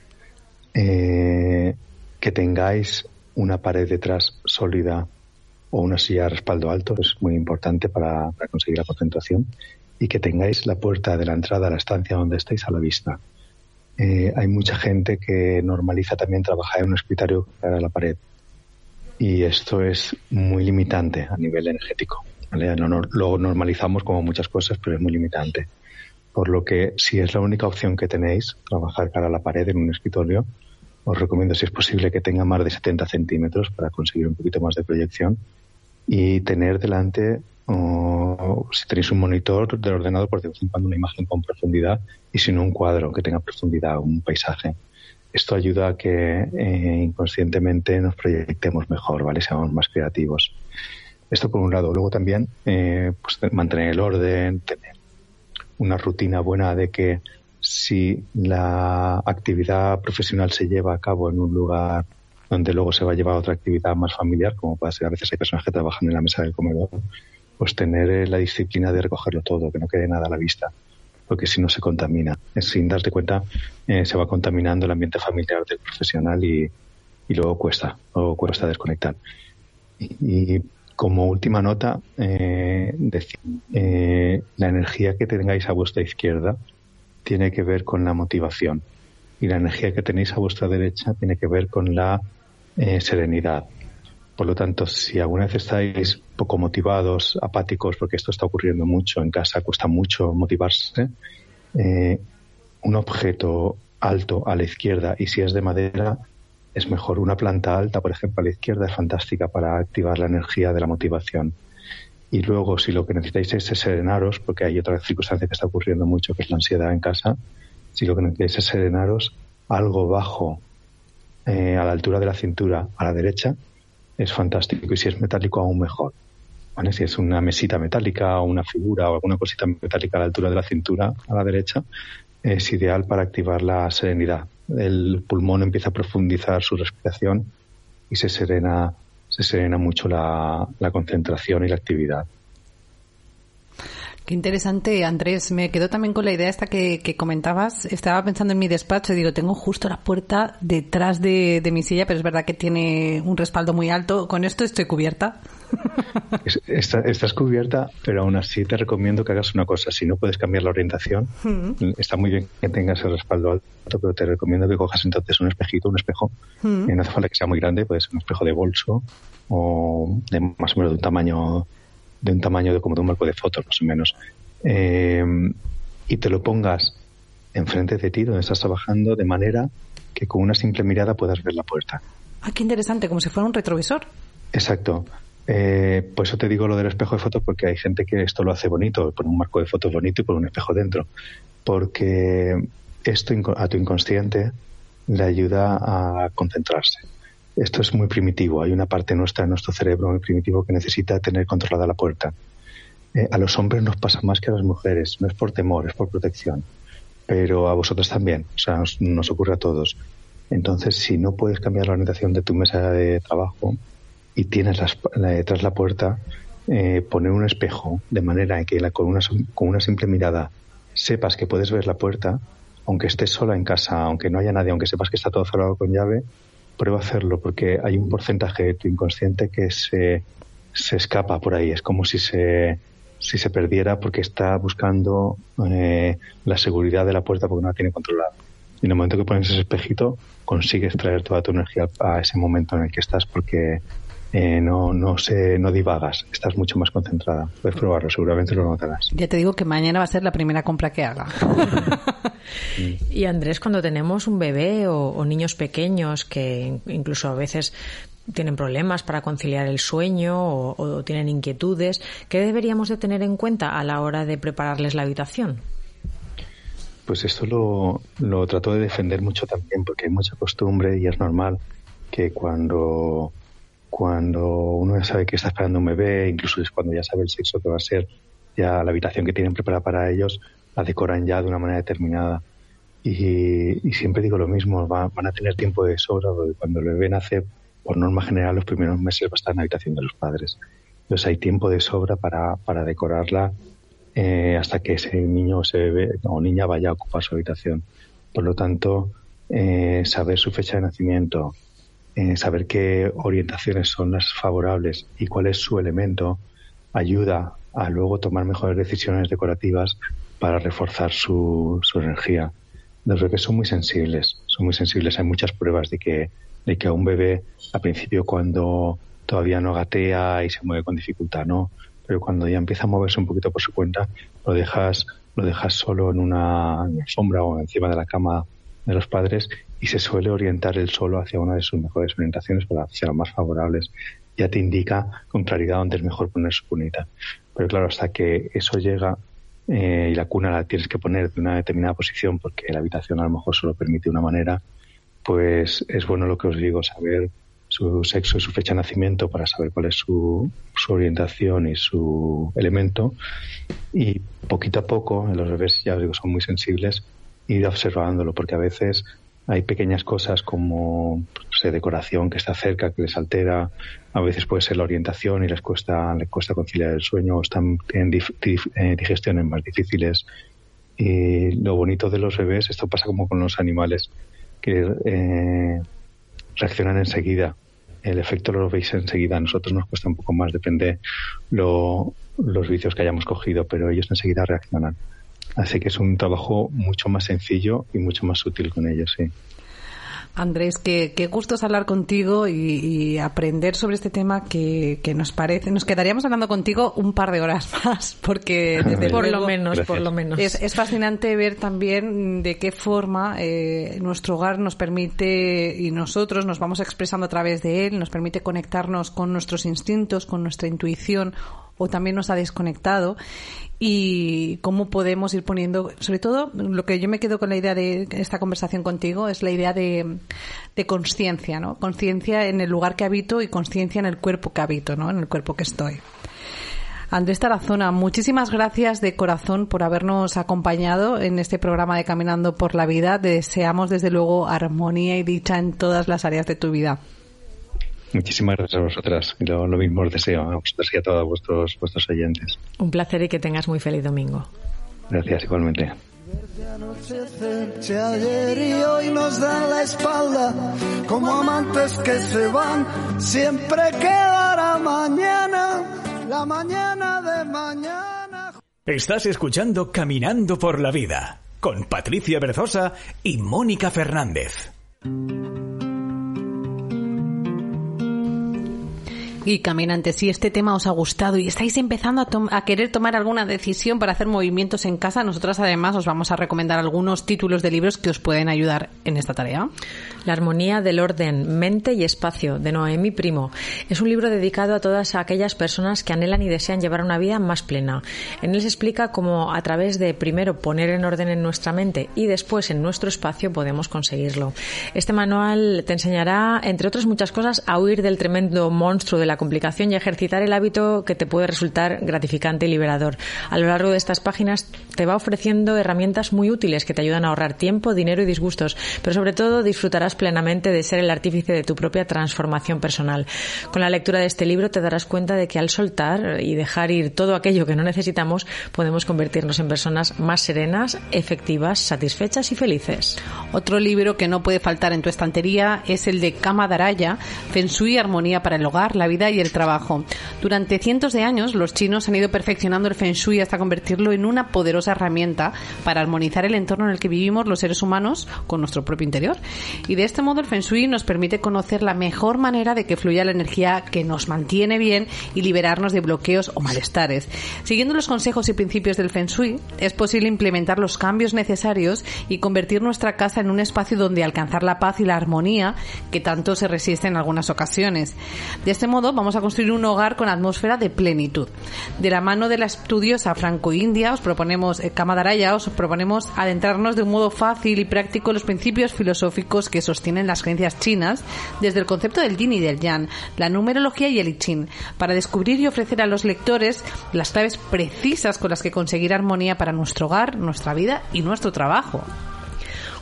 Eh, que tengáis una pared detrás sólida o una silla de respaldo alto, es muy importante para conseguir la concentración y que tengáis la puerta de la entrada a la estancia donde estáis a la vista. Eh, hay mucha gente que normaliza también trabajar en un escritorio para la pared y esto es muy limitante a nivel energético. lo normalizamos como muchas cosas, pero es muy limitante. Por lo que si es la única opción que tenéis, trabajar cara a la pared en un escritorio, os recomiendo si es posible que tenga más de 70 centímetros para conseguir un poquito más de proyección y tener delante o si tenéis un monitor del ordenador, por de vez cuando una imagen con profundidad y si no un cuadro que tenga profundidad, un paisaje. Esto ayuda a que eh, inconscientemente nos proyectemos mejor, ¿vale? Seamos más creativos. Esto por un lado. Luego también eh, pues, mantener el orden, tener una rutina buena de que si la actividad profesional se lleva a cabo en un lugar donde luego se va a llevar a otra actividad más familiar, como puede ser a veces hay personas que trabajan en la mesa del comedor, pues tener eh, la disciplina de recogerlo todo, que no quede nada a la vista, porque si no se contamina. Sin darte cuenta, eh, se va contaminando el ambiente familiar del profesional y, y luego cuesta, luego cuesta desconectar. Y, como última nota, eh, eh, la energía que tengáis a vuestra izquierda tiene que ver con la motivación y la energía que tenéis a vuestra derecha tiene que ver con la serenidad. Por lo tanto, si alguna vez estáis poco motivados, apáticos, porque esto está ocurriendo mucho en casa, cuesta mucho motivarse, eh, un objeto alto a la izquierda y si es de madera, es mejor. Una planta alta, por ejemplo, a la izquierda es fantástica para activar la energía de la motivación. Y luego, si lo que necesitáis es serenaros, porque hay otra circunstancia que está ocurriendo mucho, que es la ansiedad en casa, si lo que necesitáis es serenaros, algo bajo eh, a la altura de la cintura a la derecha es fantástico y si es metálico aún mejor. Si es una mesita metálica o una figura o alguna cosita metálica a la altura de la cintura a la derecha, es ideal para activar la serenidad. El pulmón empieza a profundizar su respiración y se serena, se serena mucho la concentración y la actividad. Qué interesante, Andrés. Me quedo también con la idea esta que, comentabas. Estaba pensando en mi despacho y digo, tengo justo la puerta detrás de, mi silla, pero es verdad que tiene un respaldo muy alto. ¿Con esto estoy cubierta? estás cubierta, pero aún así te recomiendo que hagas una cosa. Si no puedes cambiar la orientación, mm. está muy bien que tengas el respaldo alto, pero te recomiendo que cojas entonces un espejito, un espejo. Mm. no hace falta que sea muy grande, puede ser un espejo de bolso o de más o menos de un tamaño de un tamaño de como de un marco de fotos, más o menos, eh, y te lo pongas enfrente de ti, donde estás trabajando, de manera que con una simple mirada puedas ver la puerta. Ah, qué interesante, como si fuera un retrovisor. Exacto. Eh, por eso te digo lo del espejo de fotos, porque hay gente que esto lo hace bonito, pone un marco de fotos bonito y pone un espejo dentro. Porque esto a tu inconsciente le ayuda a concentrarse esto es muy primitivo. Hay una parte nuestra nuestro cerebro muy primitivo que necesita tener controlada la puerta. Eh, a los hombres nos pasa más que a las mujeres. No es por temor, es por protección. Pero a vosotros también. O sea, nos, ocurre a todos. Entonces, si no puedes cambiar la orientación de tu mesa de trabajo y tienes la, detrás la puerta, eh, poner un espejo de manera que la, con una simple mirada sepas que puedes ver la puerta, aunque estés sola en casa, aunque no haya nadie, aunque sepas que está todo cerrado con llave, prueba a hacerlo porque hay un porcentaje de tu inconsciente que se, se escapa por ahí. Es como si se, si se perdiera porque está buscando eh, la seguridad de la puerta porque no la tiene controlada. Y en el momento que pones ese espejito, consigues traer toda tu energía a ese momento en el que estás porque eh, no, no, se, no divagas, estás mucho más concentrada. Puedes probarlo, seguramente lo notarás. Ya te digo que mañana va a ser la primera compra que haga. y Andrés, cuando tenemos un bebé o, niños pequeños que incluso a veces tienen problemas para conciliar el sueño o, tienen inquietudes, ¿qué deberíamos de tener en cuenta a la hora de prepararles la habitación? Pues esto lo, lo trato de defender mucho también porque hay mucha costumbre y es normal que cuando cuando uno ya sabe que está esperando un bebé, incluso es cuando ya sabe el sexo que va a ser, ya la habitación que tienen preparada para ellos, la decoran ya de una manera determinada. Y, siempre digo lo mismo, van a tener tiempo de sobra, porque cuando el bebé nace, por norma general, los primeros meses va a estar en la habitación de los padres. Entonces hay tiempo de sobra para, para decorarla eh, hasta que ese niño o ese bebé o niña vaya a ocupar su habitación. Por lo tanto, eh, saber su fecha de nacimiento, eh, saber qué orientaciones son las favorables y cuál es su elemento ayuda a luego tomar mejores decisiones decorativas para reforzar su, su energía. Los bebés son muy sensibles, son muy sensibles. Hay muchas pruebas de que, de que a un bebé, al principio, cuando todavía no gatea y se mueve con dificultad, no, pero cuando ya empieza a moverse un poquito por su cuenta, lo dejas, lo dejas solo en una sombra o encima de la cama de los padres y se suele orientar el solo hacia una de sus mejores orientaciones para hacia las más favorables. Ya te indica con claridad dónde es mejor poner su cunita. Pero claro, hasta que eso llega eh, y la cuna la tienes que poner de una determinada posición porque la habitación a lo mejor solo permite una manera, pues es bueno lo que os digo, saber su sexo y su fecha de nacimiento para saber cuál es su, su orientación y su elemento. Y poquito a poco, los bebés ya os digo, son muy sensibles, ir observándolo, porque a veces hay pequeñas cosas como pues, decoración que está cerca, que les altera, a veces puede ser la orientación y les cuesta, les cuesta conciliar el sueño, o están, tienen eh, digestiones más difíciles. Y lo bonito de los bebés, esto pasa como con los animales, que eh, reaccionan enseguida. El efecto lo veis enseguida. A nosotros nos cuesta un poco más, depende lo, los vicios que hayamos cogido, pero ellos enseguida reaccionan. Así que es un trabajo mucho más sencillo y mucho más útil con ellos, sí. Andrés, qué, qué gusto es hablar contigo y, aprender sobre este tema que, nos parece. Nos quedaríamos hablando contigo un par de horas más, porque desde por lo menos, por lo menos. Es, fascinante ver también de qué forma eh, nuestro hogar nos permite y nosotros nos vamos expresando a través de él, nos permite conectarnos con nuestros instintos, con nuestra intuición o también nos ha desconectado y cómo podemos ir poniendo, sobre todo lo que yo me quedo con la idea de esta conversación contigo es la idea de, de conciencia, ¿no? Conciencia en el lugar que habito y conciencia en el cuerpo que habito, ¿no? En el cuerpo que estoy. Andrés Tarazona, muchísimas gracias de corazón por habernos acompañado en este programa de Caminando por la Vida. deseamos desde luego armonía y dicha en todas las áreas de tu vida. Muchísimas gracias a vosotras. Lo, lo mismo os deseo a vosotras y a todos vuestros, vuestros oyentes. Un placer y que tengas muy feliz domingo. Gracias, igualmente. ayer y hoy nos dan la espalda como amantes que se van. Siempre quedará mañana, la mañana de mañana. Estás escuchando Caminando por la Vida con Patricia Berzosa y Mónica Fernández. Y caminantes, si este tema os ha gustado y estáis empezando a, querer tomar alguna decisión para hacer movimientos en casa, nosotras además os vamos a recomendar algunos títulos de libros que os pueden ayudar en esta tarea. La armonía del orden, mente y espacio, de Noemi Primo. Es un libro dedicado a todas aquellas personas que anhelan y desean llevar una vida más plena. En él se explica cómo a través de primero poner en orden en nuestra mente y después en nuestro espacio podemos conseguirlo. Este manual te enseñará, entre otras muchas cosas, a huir del tremendo monstruo de la complicación y ejercitar el hábito que te puede resultar gratificante y liberador. A lo largo de estas páginas te va ofreciendo herramientas muy útiles que te ayudan a ahorrar tiempo, dinero y disgustos, pero sobre todo disfrutarás plenamente de ser el artífice de tu propia transformación personal. Con la lectura de este libro te darás cuenta de que al soltar y dejar ir todo aquello que no necesitamos, podemos convertirnos en personas más serenas, efectivas, satisfechas y felices. Otro libro que no puede faltar en tu estantería es el de Kama Daraya, Feng Shui, Armonía para el Hogar, la Vida y el Trabajo. Durante cientos de años, los chinos han ido perfeccionando el Feng Shui hasta convertirlo en una poderosa herramienta para armonizar el entorno en el que vivimos los seres humanos con nuestro propio interior. Y de este modo el Feng Shui nos permite conocer la mejor manera de que fluya la energía que nos mantiene bien y liberarnos de bloqueos o malestares. Siguiendo los consejos y principios del Feng Shui, es posible implementar los cambios necesarios y convertir nuestra casa en un espacio donde alcanzar la paz y la armonía que tanto se resiste en algunas ocasiones. De este modo vamos a construir un hogar con atmósfera de plenitud. De la mano de la estudiosa franco-india os proponemos, eh, Kamadaraya, os proponemos adentrarnos de un modo fácil y práctico en los principios filosóficos que sostienen las creencias chinas desde el concepto del yin y del yang, la numerología y el I Ching, para descubrir y ofrecer a los lectores las claves precisas con las que conseguir armonía para nuestro hogar, nuestra vida y nuestro trabajo.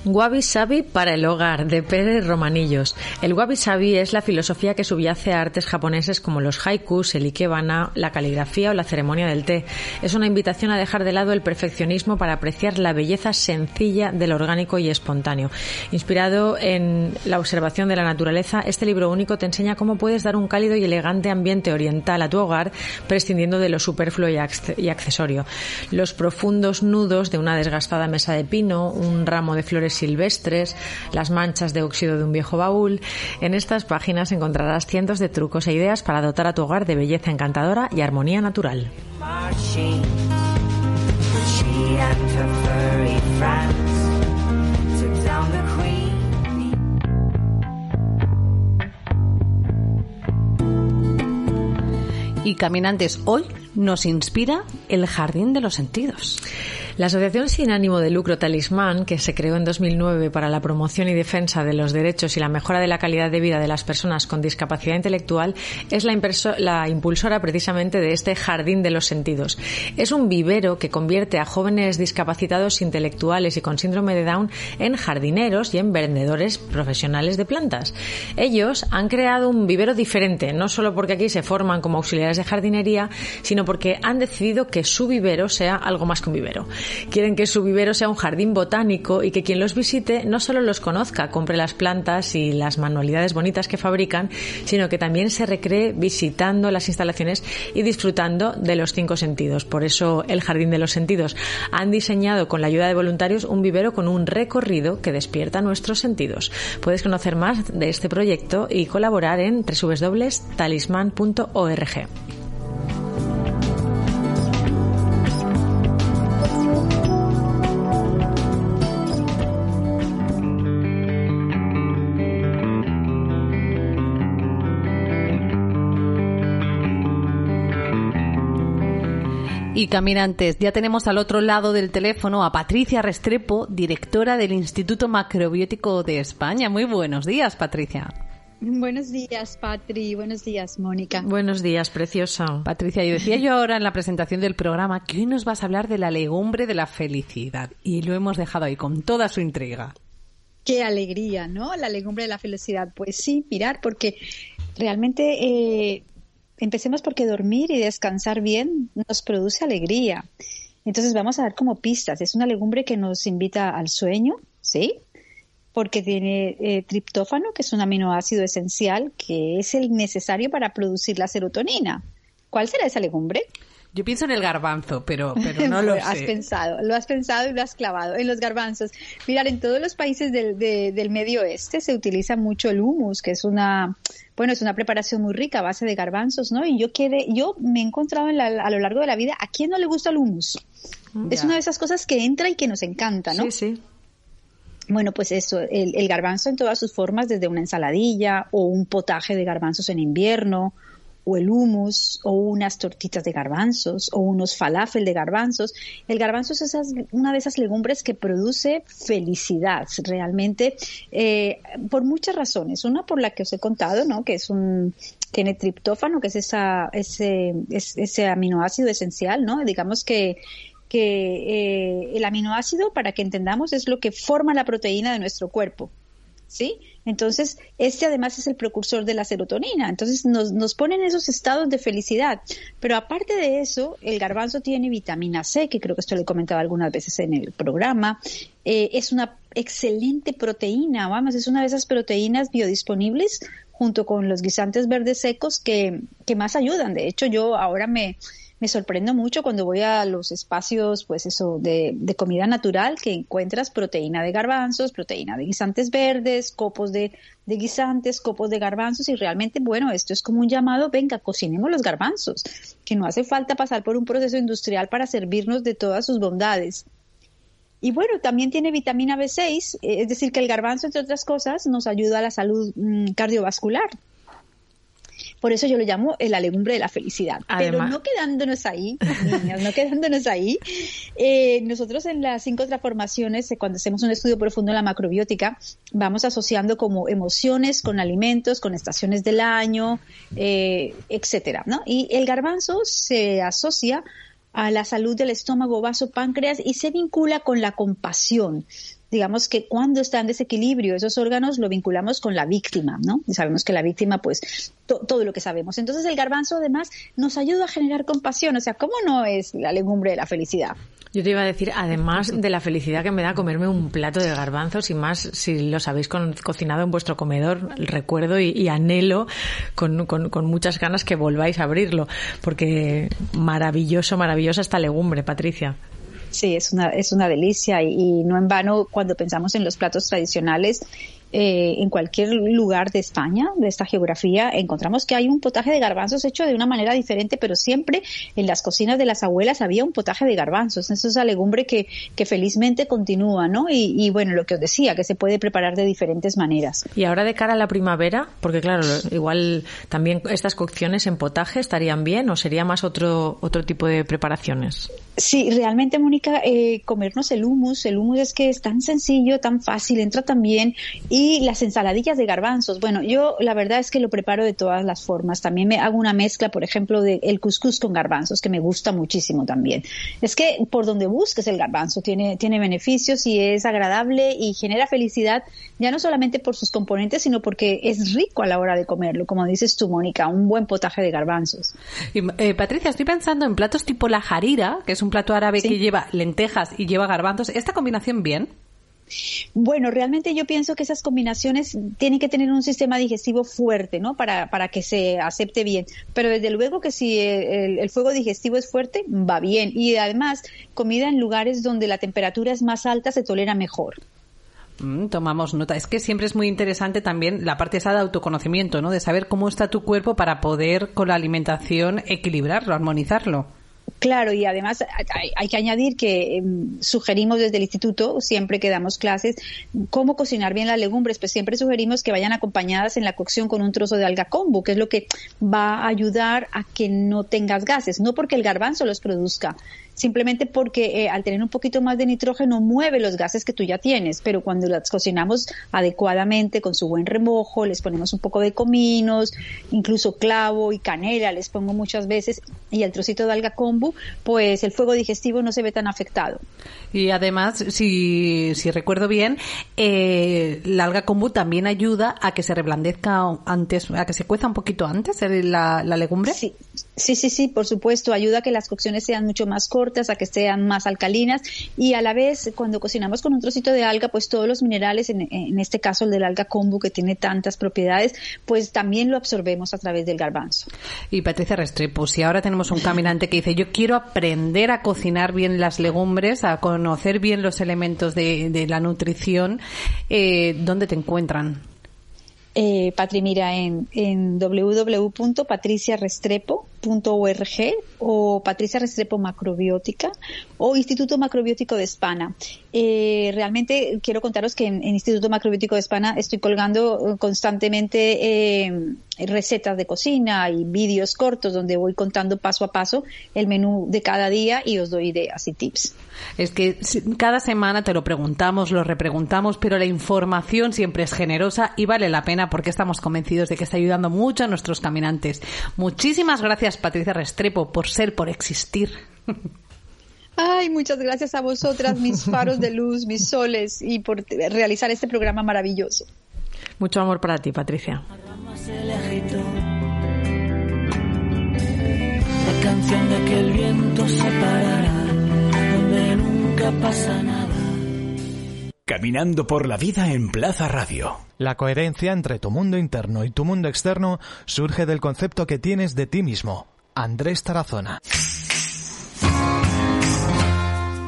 Wabi Sabi para el hogar, de Pérez Romanillos. El Wabi Sabi es la filosofía que subyace a artes japoneses como los haikus, el ikebana, la caligrafía o la ceremonia del té. Es una invitación a dejar de lado el perfeccionismo para apreciar la belleza sencilla del orgánico y espontáneo. Inspirado en la observación de la naturaleza, este libro único te enseña cómo puedes dar un cálido y elegante ambiente oriental a tu hogar, prescindiendo de lo superfluo y accesorio. Los profundos nudos de una desgastada mesa de pino, un ramo de flores silvestres, las manchas de óxido de un viejo baúl. En estas páginas encontrarás cientos de trucos e ideas para dotar a tu hogar de belleza encantadora y armonía natural. Y caminantes, hoy nos inspira el jardín de los sentidos. La Asociación sin ánimo de lucro Talismán, que se creó en 2009 para la promoción y defensa de los derechos y la mejora de la calidad de vida de las personas con discapacidad intelectual, es la, la impulsora precisamente de este jardín de los sentidos. Es un vivero que convierte a jóvenes discapacitados intelectuales y con síndrome de Down en jardineros y en vendedores profesionales de plantas. Ellos han creado un vivero diferente, no solo porque aquí se forman como auxiliares de jardinería, sino porque han decidido que su vivero sea algo más que un vivero. Quieren que su vivero sea un jardín botánico y que quien los visite no solo los conozca, compre las plantas y las manualidades bonitas que fabrican, sino que también se recree visitando las instalaciones y disfrutando de los cinco sentidos. Por eso el Jardín de los Sentidos han diseñado con la ayuda de voluntarios un vivero con un recorrido que despierta nuestros sentidos. Puedes conocer más de este proyecto y colaborar en www.talisman.org. Y caminantes, ya tenemos al otro lado del teléfono a Patricia Restrepo, directora del Instituto Macrobiótico de España. Muy buenos días, Patricia. Buenos días, Patri. Buenos días, Mónica. Buenos días, preciosa. Patricia, yo decía yo ahora en la presentación del programa que hoy nos vas a hablar de la legumbre de la felicidad y lo hemos dejado ahí con toda su intriga. Qué alegría, ¿no? La legumbre de la felicidad. Pues sí, mirar, porque realmente eh, empecemos porque dormir y descansar bien nos produce alegría. Entonces vamos a dar como pistas. Es una legumbre que nos invita al sueño, ¿sí? porque tiene eh, triptófano, que es un aminoácido esencial que es el necesario para producir la serotonina. ¿Cuál será esa legumbre? Yo pienso en el garbanzo, pero, pero no lo has pensado, lo has pensado y lo has clavado en los garbanzos. Mirar, en todos los países del, del medio oeste se utiliza mucho el humus, que es una, bueno, es una preparación muy rica a base de garbanzos, ¿no? Y yo quedé, yo me he encontrado a lo largo de la vida, ¿a quién no le gusta el humus? Es una de esas cosas que entra y que nos encanta, ¿no? Sí, sí. Bueno, pues eso, el, el, garbanzo en todas sus formas, desde una ensaladilla o un potaje de garbanzos en invierno, o el hummus, o unas tortitas de garbanzos, o unos falafel de garbanzos. El garbanzo es esas, una de esas legumbres que produce felicidad, realmente, eh, por muchas razones. Una por la que os he contado, ¿no? Que es un, tiene triptófano, que es esa, ese, ese aminoácido esencial, ¿no? Digamos que que eh, el aminoácido, para que entendamos, es lo que forma la proteína de nuestro cuerpo. ¿Sí? Entonces, este además es el precursor de la serotonina. Entonces, nos, nos pone en esos estados de felicidad. Pero aparte de eso, el garbanzo tiene vitamina C, que creo que esto lo he comentado algunas veces en el programa. Eh, es una excelente proteína, vamos, es una de esas proteínas biodisponibles junto con los guisantes verdes secos que, que más ayudan. De hecho, yo ahora me, me sorprendo mucho cuando voy a los espacios, pues eso, de, comida natural, que encuentras proteína de garbanzos, proteína de guisantes verdes, copos de, de guisantes, copos de garbanzos, y realmente, bueno, esto es como un llamado, venga, cocinemos los garbanzos, que no hace falta pasar por un proceso industrial para servirnos de todas sus bondades. Y bueno, también tiene vitamina B6, es decir, que el garbanzo, entre otras cosas, nos ayuda a la salud mm, cardiovascular. Por eso yo lo llamo la legumbre de la felicidad. Pero no quedándonos ahí, niñas, no quedándonos ahí, eh, nosotros en las cinco transformaciones, eh, cuando hacemos un estudio profundo en la macrobiótica, vamos asociando como emociones con alimentos, con estaciones del año, eh, etcétera, ¿no? Y el garbanzo se asocia a la salud del estómago, vaso, páncreas y se vincula con la compasión digamos que cuando está en desequilibrio esos órganos lo vinculamos con la víctima, ¿no? Y sabemos que la víctima, pues, todo lo que sabemos. Entonces el garbanzo además nos ayuda a generar compasión, o sea, ¿cómo no es la legumbre de la felicidad? Yo te iba a decir, además de la felicidad que me da comerme un plato de garbanzos y más si los habéis cocinado en vuestro comedor, recuerdo y, anhelo con, con, muchas ganas que volváis a abrirlo, porque maravilloso, maravillosa esta legumbre, Patricia. Sí, es una, es una delicia y, no en vano cuando pensamos en los platos tradicionales eh, en cualquier lugar de España, de esta geografía, encontramos que hay un potaje de garbanzos hecho de una manera diferente, pero siempre en las cocinas de las abuelas había un potaje de garbanzos. Eso es la legumbre que, que felizmente continúa, ¿no? Y, y, bueno, lo que os decía, que se puede preparar de diferentes maneras. Y ahora de cara a la primavera, porque claro, igual también estas cocciones en potaje estarían bien o sería más otro, otro tipo de preparaciones. Sí, realmente, Mónica, eh, comernos el humus, el humus es que es tan sencillo, tan fácil, entra tan bien. Y las ensaladillas de garbanzos, bueno, yo la verdad es que lo preparo de todas las formas. También me hago una mezcla, por ejemplo, del el cuscús con garbanzos, que me gusta muchísimo también. Es que por donde busques el garbanzo tiene, tiene beneficios y es agradable y genera felicidad, ya no solamente por sus componentes, sino porque es rico a la hora de comerlo, como dices tú, Mónica, un buen potaje de garbanzos. Y, eh, Patricia, estoy pensando en platos tipo la jarira, que es un plato árabe que lleva lentejas y lleva garbanzos. ¿Esta combinación bien? Bueno, realmente yo pienso que esas combinaciones tienen que tener un sistema digestivo fuerte, ¿no? Para, para que se acepte bien. Pero desde luego que si el, el, fuego digestivo es fuerte, va bien. Y además, comida en lugares donde la temperatura es más alta se tolera mejor. Mm, tomamos nota. Es que siempre es muy interesante también la parte esa de autoconocimiento, ¿no? De saber cómo está tu cuerpo para poder con la alimentación equilibrarlo, armonizarlo. Claro, y además hay, que añadir que em, sugerimos desde el instituto, siempre que damos clases, cómo cocinar bien las legumbres, pues siempre sugerimos que vayan acompañadas en la cocción con un trozo de alga kombu, que es lo que va a ayudar a que no tengas gases, no porque el garbanzo los produzca, simplemente porque eh, al tener un poquito más de nitrógeno mueve los gases que tú ya tienes, pero cuando las cocinamos adecuadamente con su buen remojo, les ponemos un poco de cominos, incluso clavo y canela les pongo muchas veces y el trocito de alga kombu, pues el fuego digestivo no se ve tan afectado. Y además, si, si recuerdo bien, eh, la alga kombu también ayuda a que se reblandezca antes, a que se cueza un poquito antes la, la legumbre. Sí, sí, sí, sí, por supuesto, ayuda a que las cocciones sean mucho más cortas a que sean más alcalinas y a la vez cuando cocinamos con un trocito de alga, pues todos los minerales, en, este caso el del alga kombu que tiene tantas propiedades, pues también lo absorbemos a través del garbanzo. Y Patricia Restrepo, si ahora tenemos un caminante que dice yo quiero aprender a cocinar bien las legumbres, a conocer bien los elementos de, la nutrición, eh, ¿dónde te encuentran? Eh, Patri, mira, en, en www.patriciarestrepo.com .org o Patricia Restrepo Macrobiótica o Instituto Macrobiótico de España. Eh, realmente quiero contaros que en, Instituto Macrobiótico de España estoy colgando constantemente eh, recetas de cocina y vídeos cortos donde voy contando paso a paso el menú de cada día y os doy ideas y tips. Es que cada semana te lo preguntamos, lo repreguntamos, pero la información siempre es generosa y vale la pena porque estamos convencidos de que está ayudando mucho a nuestros caminantes. Muchísimas gracias Patricia Restrepo por ser, por existir. Ay, muchas gracias a vosotras, mis faros de luz, mis soles, y por realizar este programa maravilloso. Mucho amor para ti, Patricia. La canción de que el viento se parará, donde nunca pasa nada. Caminando por la vida en Plaza Radio. La coherencia entre tu mundo interno y tu mundo externo surge del concepto que tienes de ti mismo. Andrés Tarazona.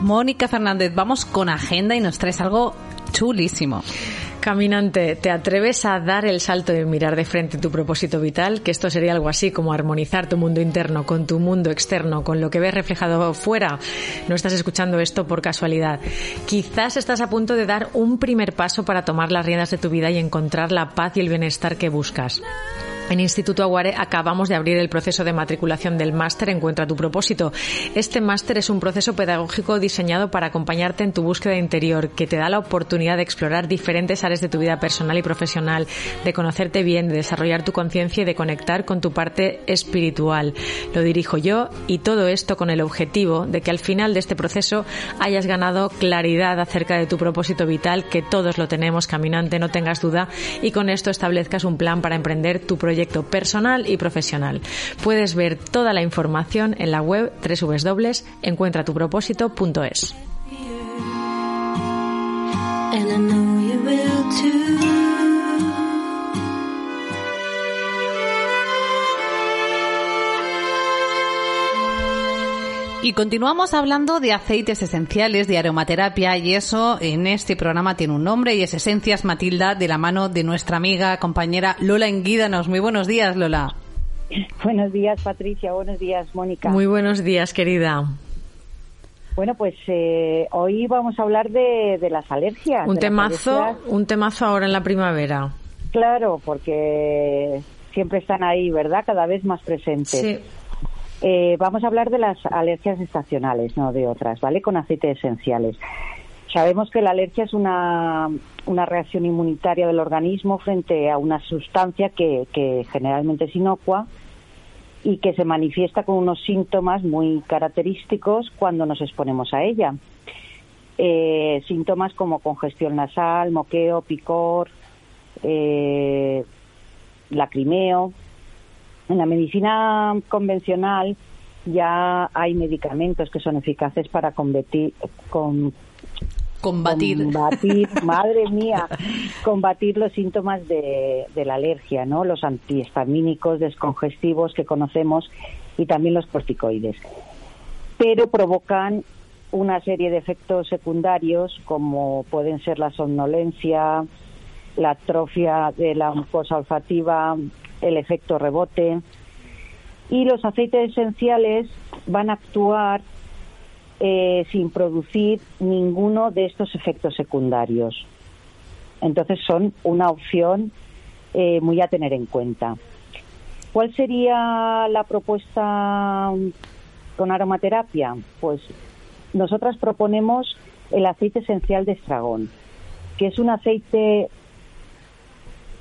Mónica Fernández, vamos con agenda y nos traes algo chulísimo. Caminante, ¿te atreves a dar el salto de mirar de frente tu propósito vital? Que esto sería algo así como armonizar tu mundo interno con tu mundo externo, con lo que ves reflejado fuera. No estás escuchando esto por casualidad. Quizás estás a punto de dar un primer paso para tomar las riendas de tu vida y encontrar la paz y el bienestar que buscas. En Instituto Aguare acabamos de abrir el proceso de matriculación del máster Encuentra tu propósito. Este máster es un proceso pedagógico diseñado para acompañarte en tu búsqueda interior, que te da la oportunidad de explorar diferentes áreas de tu vida personal y profesional, de conocerte bien, de desarrollar tu conciencia y de conectar con tu parte espiritual. Lo dirijo yo y todo esto con el objetivo de que al final de este proceso hayas ganado claridad acerca de tu propósito vital, que todos lo tenemos caminante, no tengas duda, y con esto establezcas un plan para emprender tu proyecto personal y profesional. Puedes ver toda la información en la web www.encuentratupropósito.es. Y continuamos hablando de aceites esenciales, de aromaterapia y eso en este programa tiene un nombre y es Esencias Matilda de la mano de nuestra amiga, compañera Lola Enguídanos. Muy buenos días, Lola. Buenos días, Patricia. Buenos días, Mónica. Muy buenos días, querida. Bueno, pues eh, hoy vamos a hablar de, las alergias. Un temazo, un temazo ahora en la primavera. Claro, porque siempre están ahí, ¿verdad? Cada vez más presentes. Sí. Eh, vamos a hablar de las alergias estacionales, no de otras, ¿vale? Con aceites esenciales. Sabemos que la alergia es una, una reacción inmunitaria del organismo frente a una sustancia que, que generalmente es inocua y que se manifiesta con unos síntomas muy característicos cuando nos exponemos a ella. Eh, síntomas como congestión nasal, moqueo, picor, eh, lacrimeo, en la medicina convencional ya hay medicamentos que son eficaces para combatir, con, combatir. combatir madre mía, combatir los síntomas de, de, la alergia, ¿no? Los antihistamínicos, descongestivos que conocemos y también los corticoides. Pero provocan una serie de efectos secundarios como pueden ser la somnolencia, la atrofia de la mucosa olfativa, el efecto rebote y los aceites esenciales van a actuar eh, sin producir ninguno de estos efectos secundarios. Entonces son una opción eh, muy a tener en cuenta. ¿Cuál sería la propuesta con aromaterapia? Pues nosotras proponemos el aceite esencial de estragón, que es un aceite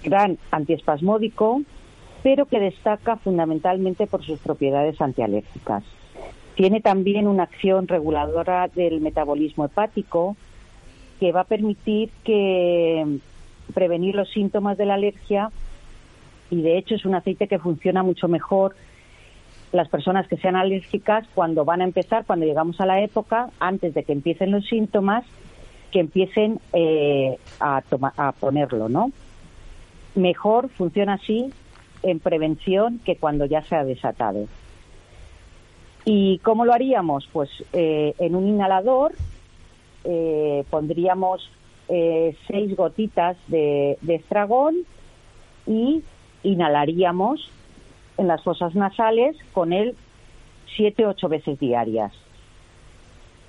gran antiespasmódico, pero que destaca fundamentalmente por sus propiedades antialérgicas. Tiene también una acción reguladora del metabolismo hepático que va a permitir que prevenir los síntomas de la alergia y de hecho es un aceite que funciona mucho mejor las personas que sean alérgicas cuando van a empezar, cuando llegamos a la época, antes de que empiecen los síntomas, que empiecen eh, a, a ponerlo, ¿no? Mejor funciona así en prevención que cuando ya se ha desatado. ¿Y cómo lo haríamos? Pues eh, en un inhalador eh, pondríamos seis gotitas de, estragón y inhalaríamos en las fosas nasales con él siete ocho veces diarias.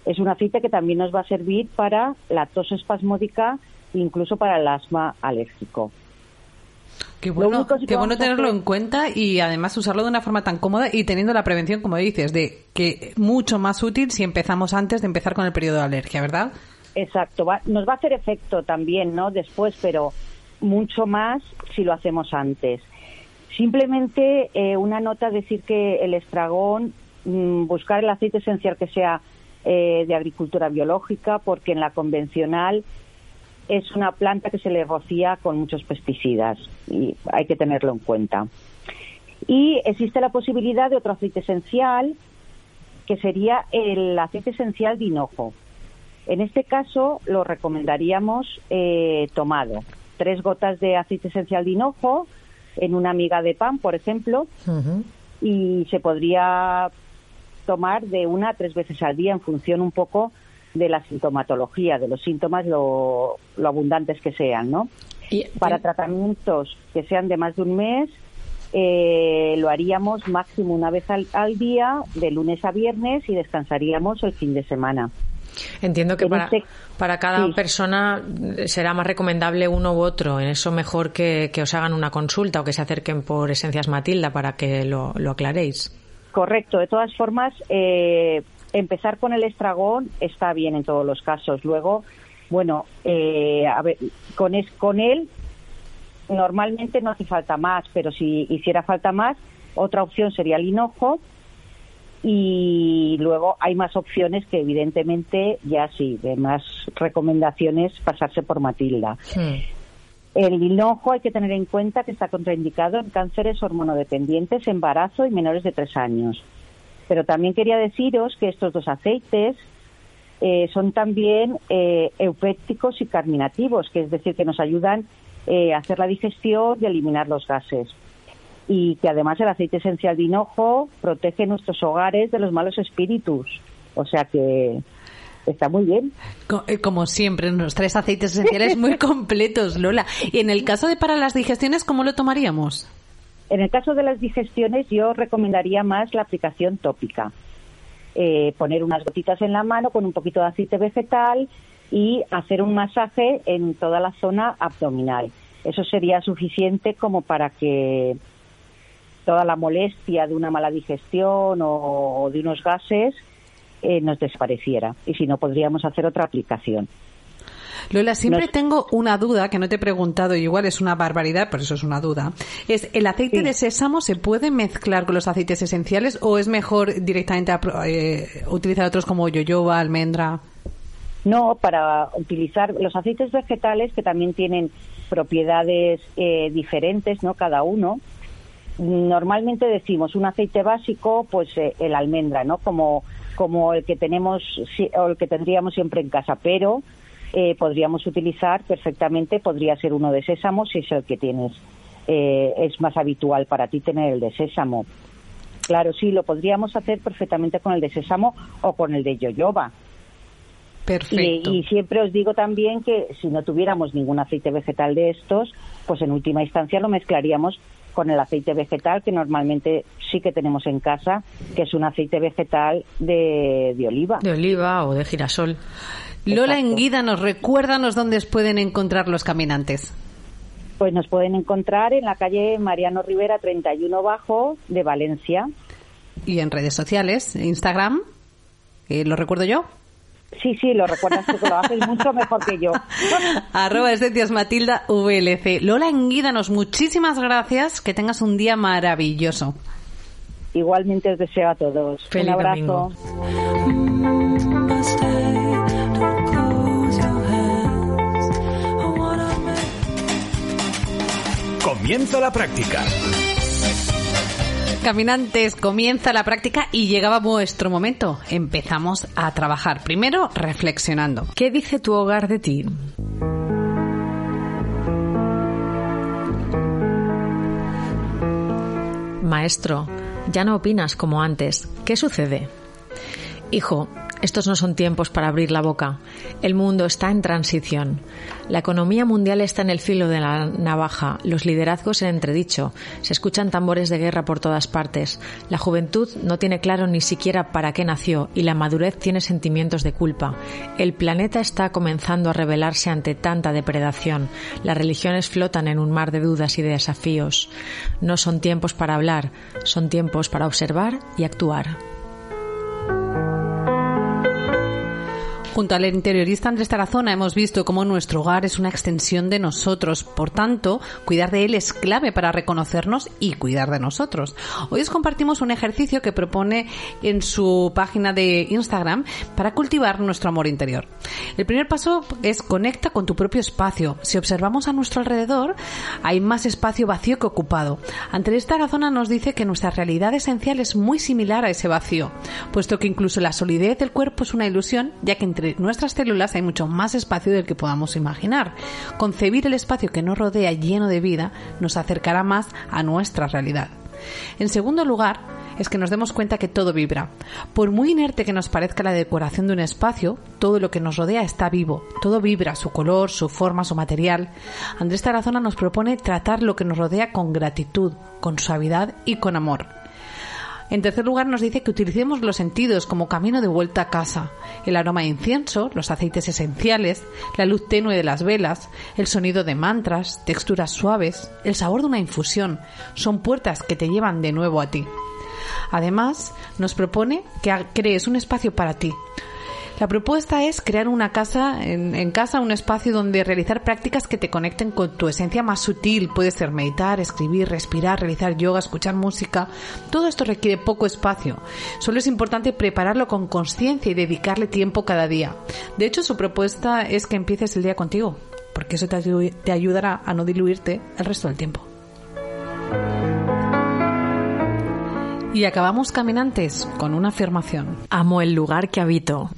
Es un aceite que también nos va a servir para la tos espasmódica e incluso para el asma alérgico. Qué bueno, qué bueno tenerlo en cuenta y además usarlo de una forma tan cómoda y teniendo la prevención, como dices, de que mucho más útil si empezamos antes de empezar con el periodo de alergia, ¿verdad? Exacto, nos va a hacer efecto también, ¿no? Después, pero mucho más si lo hacemos antes. Simplemente eh, una nota decir que el estragón, mm, buscar el aceite esencial que sea eh, de agricultura biológica, porque en la convencional es una planta que se le rocía con muchos pesticidas y hay que tenerlo en cuenta. Y existe la posibilidad de otro aceite esencial que sería el aceite esencial de hinojo. En este caso lo recomendaríamos eh, tomado tres gotas de aceite esencial de hinojo en una miga de pan, por ejemplo, y se podría tomar de una a tres veces al día en función un poco de la sintomatología, de los síntomas, lo, abundantes que sean, ¿no? Para tratamientos que sean de más de un mes, eh, lo haríamos máximo una vez al día, de lunes a viernes, y descansaríamos el fin de semana. Entiendo que para, este para cada persona será más recomendable uno u otro. En eso mejor que, os hagan una consulta o que se acerquen por Esencias Matilda para que lo, aclaréis. Correcto. De todas formas, eh, empezar con el estragón está bien en todos los casos. Luego, bueno, eh, a ver, con, con él normalmente no hace falta más, pero si hiciera falta más, otra opción sería el hinojo y luego hay más opciones que evidentemente ya sí, de más recomendaciones pasarse por Matilda. El hinojo hay que tener en cuenta que está contraindicado en cánceres hormonodependientes, embarazo y menores de tres años. Pero también quería deciros que estos dos aceites eh, son también eh, eupépticos y carminativos, que es decir, que nos ayudan eh, a hacer la digestión y eliminar los gases y que además el aceite esencial de hinojo protege nuestros hogares de los malos espíritus. O sea que está muy bien. Eh, como siempre, los tres aceites esenciales muy completos, Lola. Y en el caso de para las digestiones, ¿cómo lo tomaríamos? En el caso de las digestiones, yo recomendaría más la aplicación tópica. Eh, poner unas gotitas en la mano con un poquito de aceite vegetal y hacer un masaje en toda la zona abdominal. Eso sería suficiente como para que toda la molestia de una mala digestión o, de unos gases eh, nos desapareciera. Y si no, podríamos hacer otra aplicación. Lola, siempre tengo una duda que no te he preguntado, y igual es una barbaridad, pero eso es una duda. Es, ¿el aceite de sésamo se puede mezclar con los aceites esenciales o es mejor directamente eh, utilizar otros como yoyoba, almendra? No, para utilizar los aceites vegetales que también tienen propiedades eh, diferentes, ¿no? Cada uno normalmente decimos un aceite básico, pues eh, el almendra, ¿no? Como, como el que tenemos o el que tendríamos siempre en casa, pero eh, podríamos utilizar perfectamente, podría ser uno de sésamo si es el que tienes. Eh, es más habitual para ti tener el de sésamo. Claro, sí, lo podríamos hacer perfectamente con el de sésamo o con el de yoyoba. Perfecto. Y, y, siempre os digo también que si no tuviéramos ningún aceite vegetal de estos, pues en última instancia lo mezclaríamos con el aceite vegetal que normalmente sí que tenemos en casa, que es un aceite vegetal de, de oliva. De oliva o de girasol. Lola Enguida, nos recuérdanos dónde pueden encontrar los caminantes. Pues nos pueden encontrar en la calle Mariano Rivera 31 Bajo de Valencia. Y en redes sociales, Instagram, eh, ¿lo recuerdo yo? Sí, sí, lo recuerdas tú que lo haces mucho mejor que yo. Arroba Esencias Matilda VLC. Lola Enguídanos, muchísimas gracias. Que tengas un día maravilloso. Igualmente os deseo a todos. Feliz un abrazo. Comienza la práctica. Caminantes, comienza la práctica y llegaba vuestro momento. Empezamos a trabajar. Primero, reflexionando. ¿Qué dice tu hogar de ti? Maestro, ya no opinas como antes. ¿Qué sucede? Hijo, estos no son tiempos para abrir la boca. El mundo está en transición. La economía mundial está en el filo de la navaja, los liderazgos en entredicho, se escuchan tambores de guerra por todas partes. La juventud no tiene claro ni siquiera para qué nació y la madurez tiene sentimientos de culpa. El planeta está comenzando a rebelarse ante tanta depredación. Las religiones flotan en un mar de dudas y de desafíos. No son tiempos para hablar, son tiempos para observar y actuar. Junto al interiorista Andrés Tarazona hemos visto cómo nuestro hogar es una extensión de nosotros. Por tanto, cuidar de él es clave para reconocernos y cuidar de nosotros. Hoy os compartimos un ejercicio que propone en su página de Instagram para cultivar nuestro amor interior. El primer paso es conecta con tu propio espacio. Si observamos a nuestro alrededor, hay más espacio vacío que ocupado. Andrés Tarazona nos dice que nuestra realidad esencial es muy similar a ese vacío, puesto que incluso la solidez del cuerpo es una ilusión, ya que entre nuestras células hay mucho más espacio del que podamos imaginar. Concebir el espacio que nos rodea lleno de vida nos acercará más a nuestra realidad. En segundo lugar, es que nos demos cuenta que todo vibra. Por muy inerte que nos parezca la decoración de un espacio, todo lo que nos rodea está vivo, todo vibra, su color, su forma, su material. Andrés Tarazona nos propone tratar lo que nos rodea con gratitud, con suavidad y con amor. En tercer lugar, nos dice que utilicemos los sentidos como camino de vuelta a casa. El aroma de incienso, los aceites esenciales, la luz tenue de las velas, el sonido de mantras, texturas suaves, el sabor de una infusión, son puertas que te llevan de nuevo a ti. Además, nos propone que crees un espacio para ti, la propuesta es crear una casa, en, casa, un espacio donde realizar prácticas que te conecten con tu esencia más sutil. Puede ser meditar, escribir, respirar, realizar yoga, escuchar música. Todo esto requiere poco espacio. Solo es importante prepararlo con conciencia y dedicarle tiempo cada día. De hecho, su propuesta es que empieces el día contigo, porque eso te ayudará a no diluirte el resto del tiempo. Y acabamos caminantes con una afirmación. Amo el lugar que habito.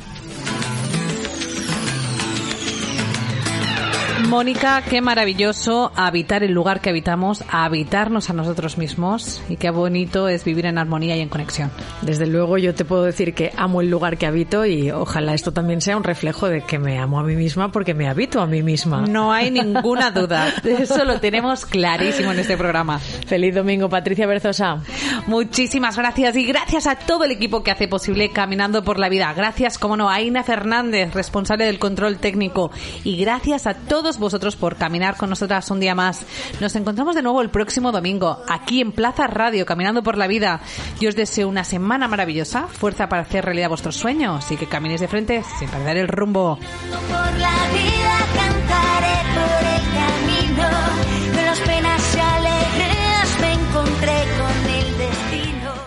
Mónica, qué maravilloso habitar el lugar que habitamos, habitarnos a nosotros mismos y qué bonito es vivir en armonía y en conexión. Desde luego yo te puedo decir que amo el lugar que habito y ojalá esto también sea un reflejo de que me amo a mí misma porque me habito a mí misma. No hay ninguna duda, eso lo tenemos clarísimo en este programa. Feliz domingo, Patricia Berzosa. Muchísimas gracias y gracias a todo el equipo que hace posible Caminando por la Vida. Gracias, como no, a Ina Fernández, responsable del control técnico y gracias a vosotros por caminar con nosotras un día más. Nos encontramos de nuevo el próximo domingo, aquí en Plaza Radio, Caminando por la Vida. Yo os deseo una semana maravillosa, fuerza para hacer realidad vuestros sueños y que caminéis de frente sin perder el rumbo.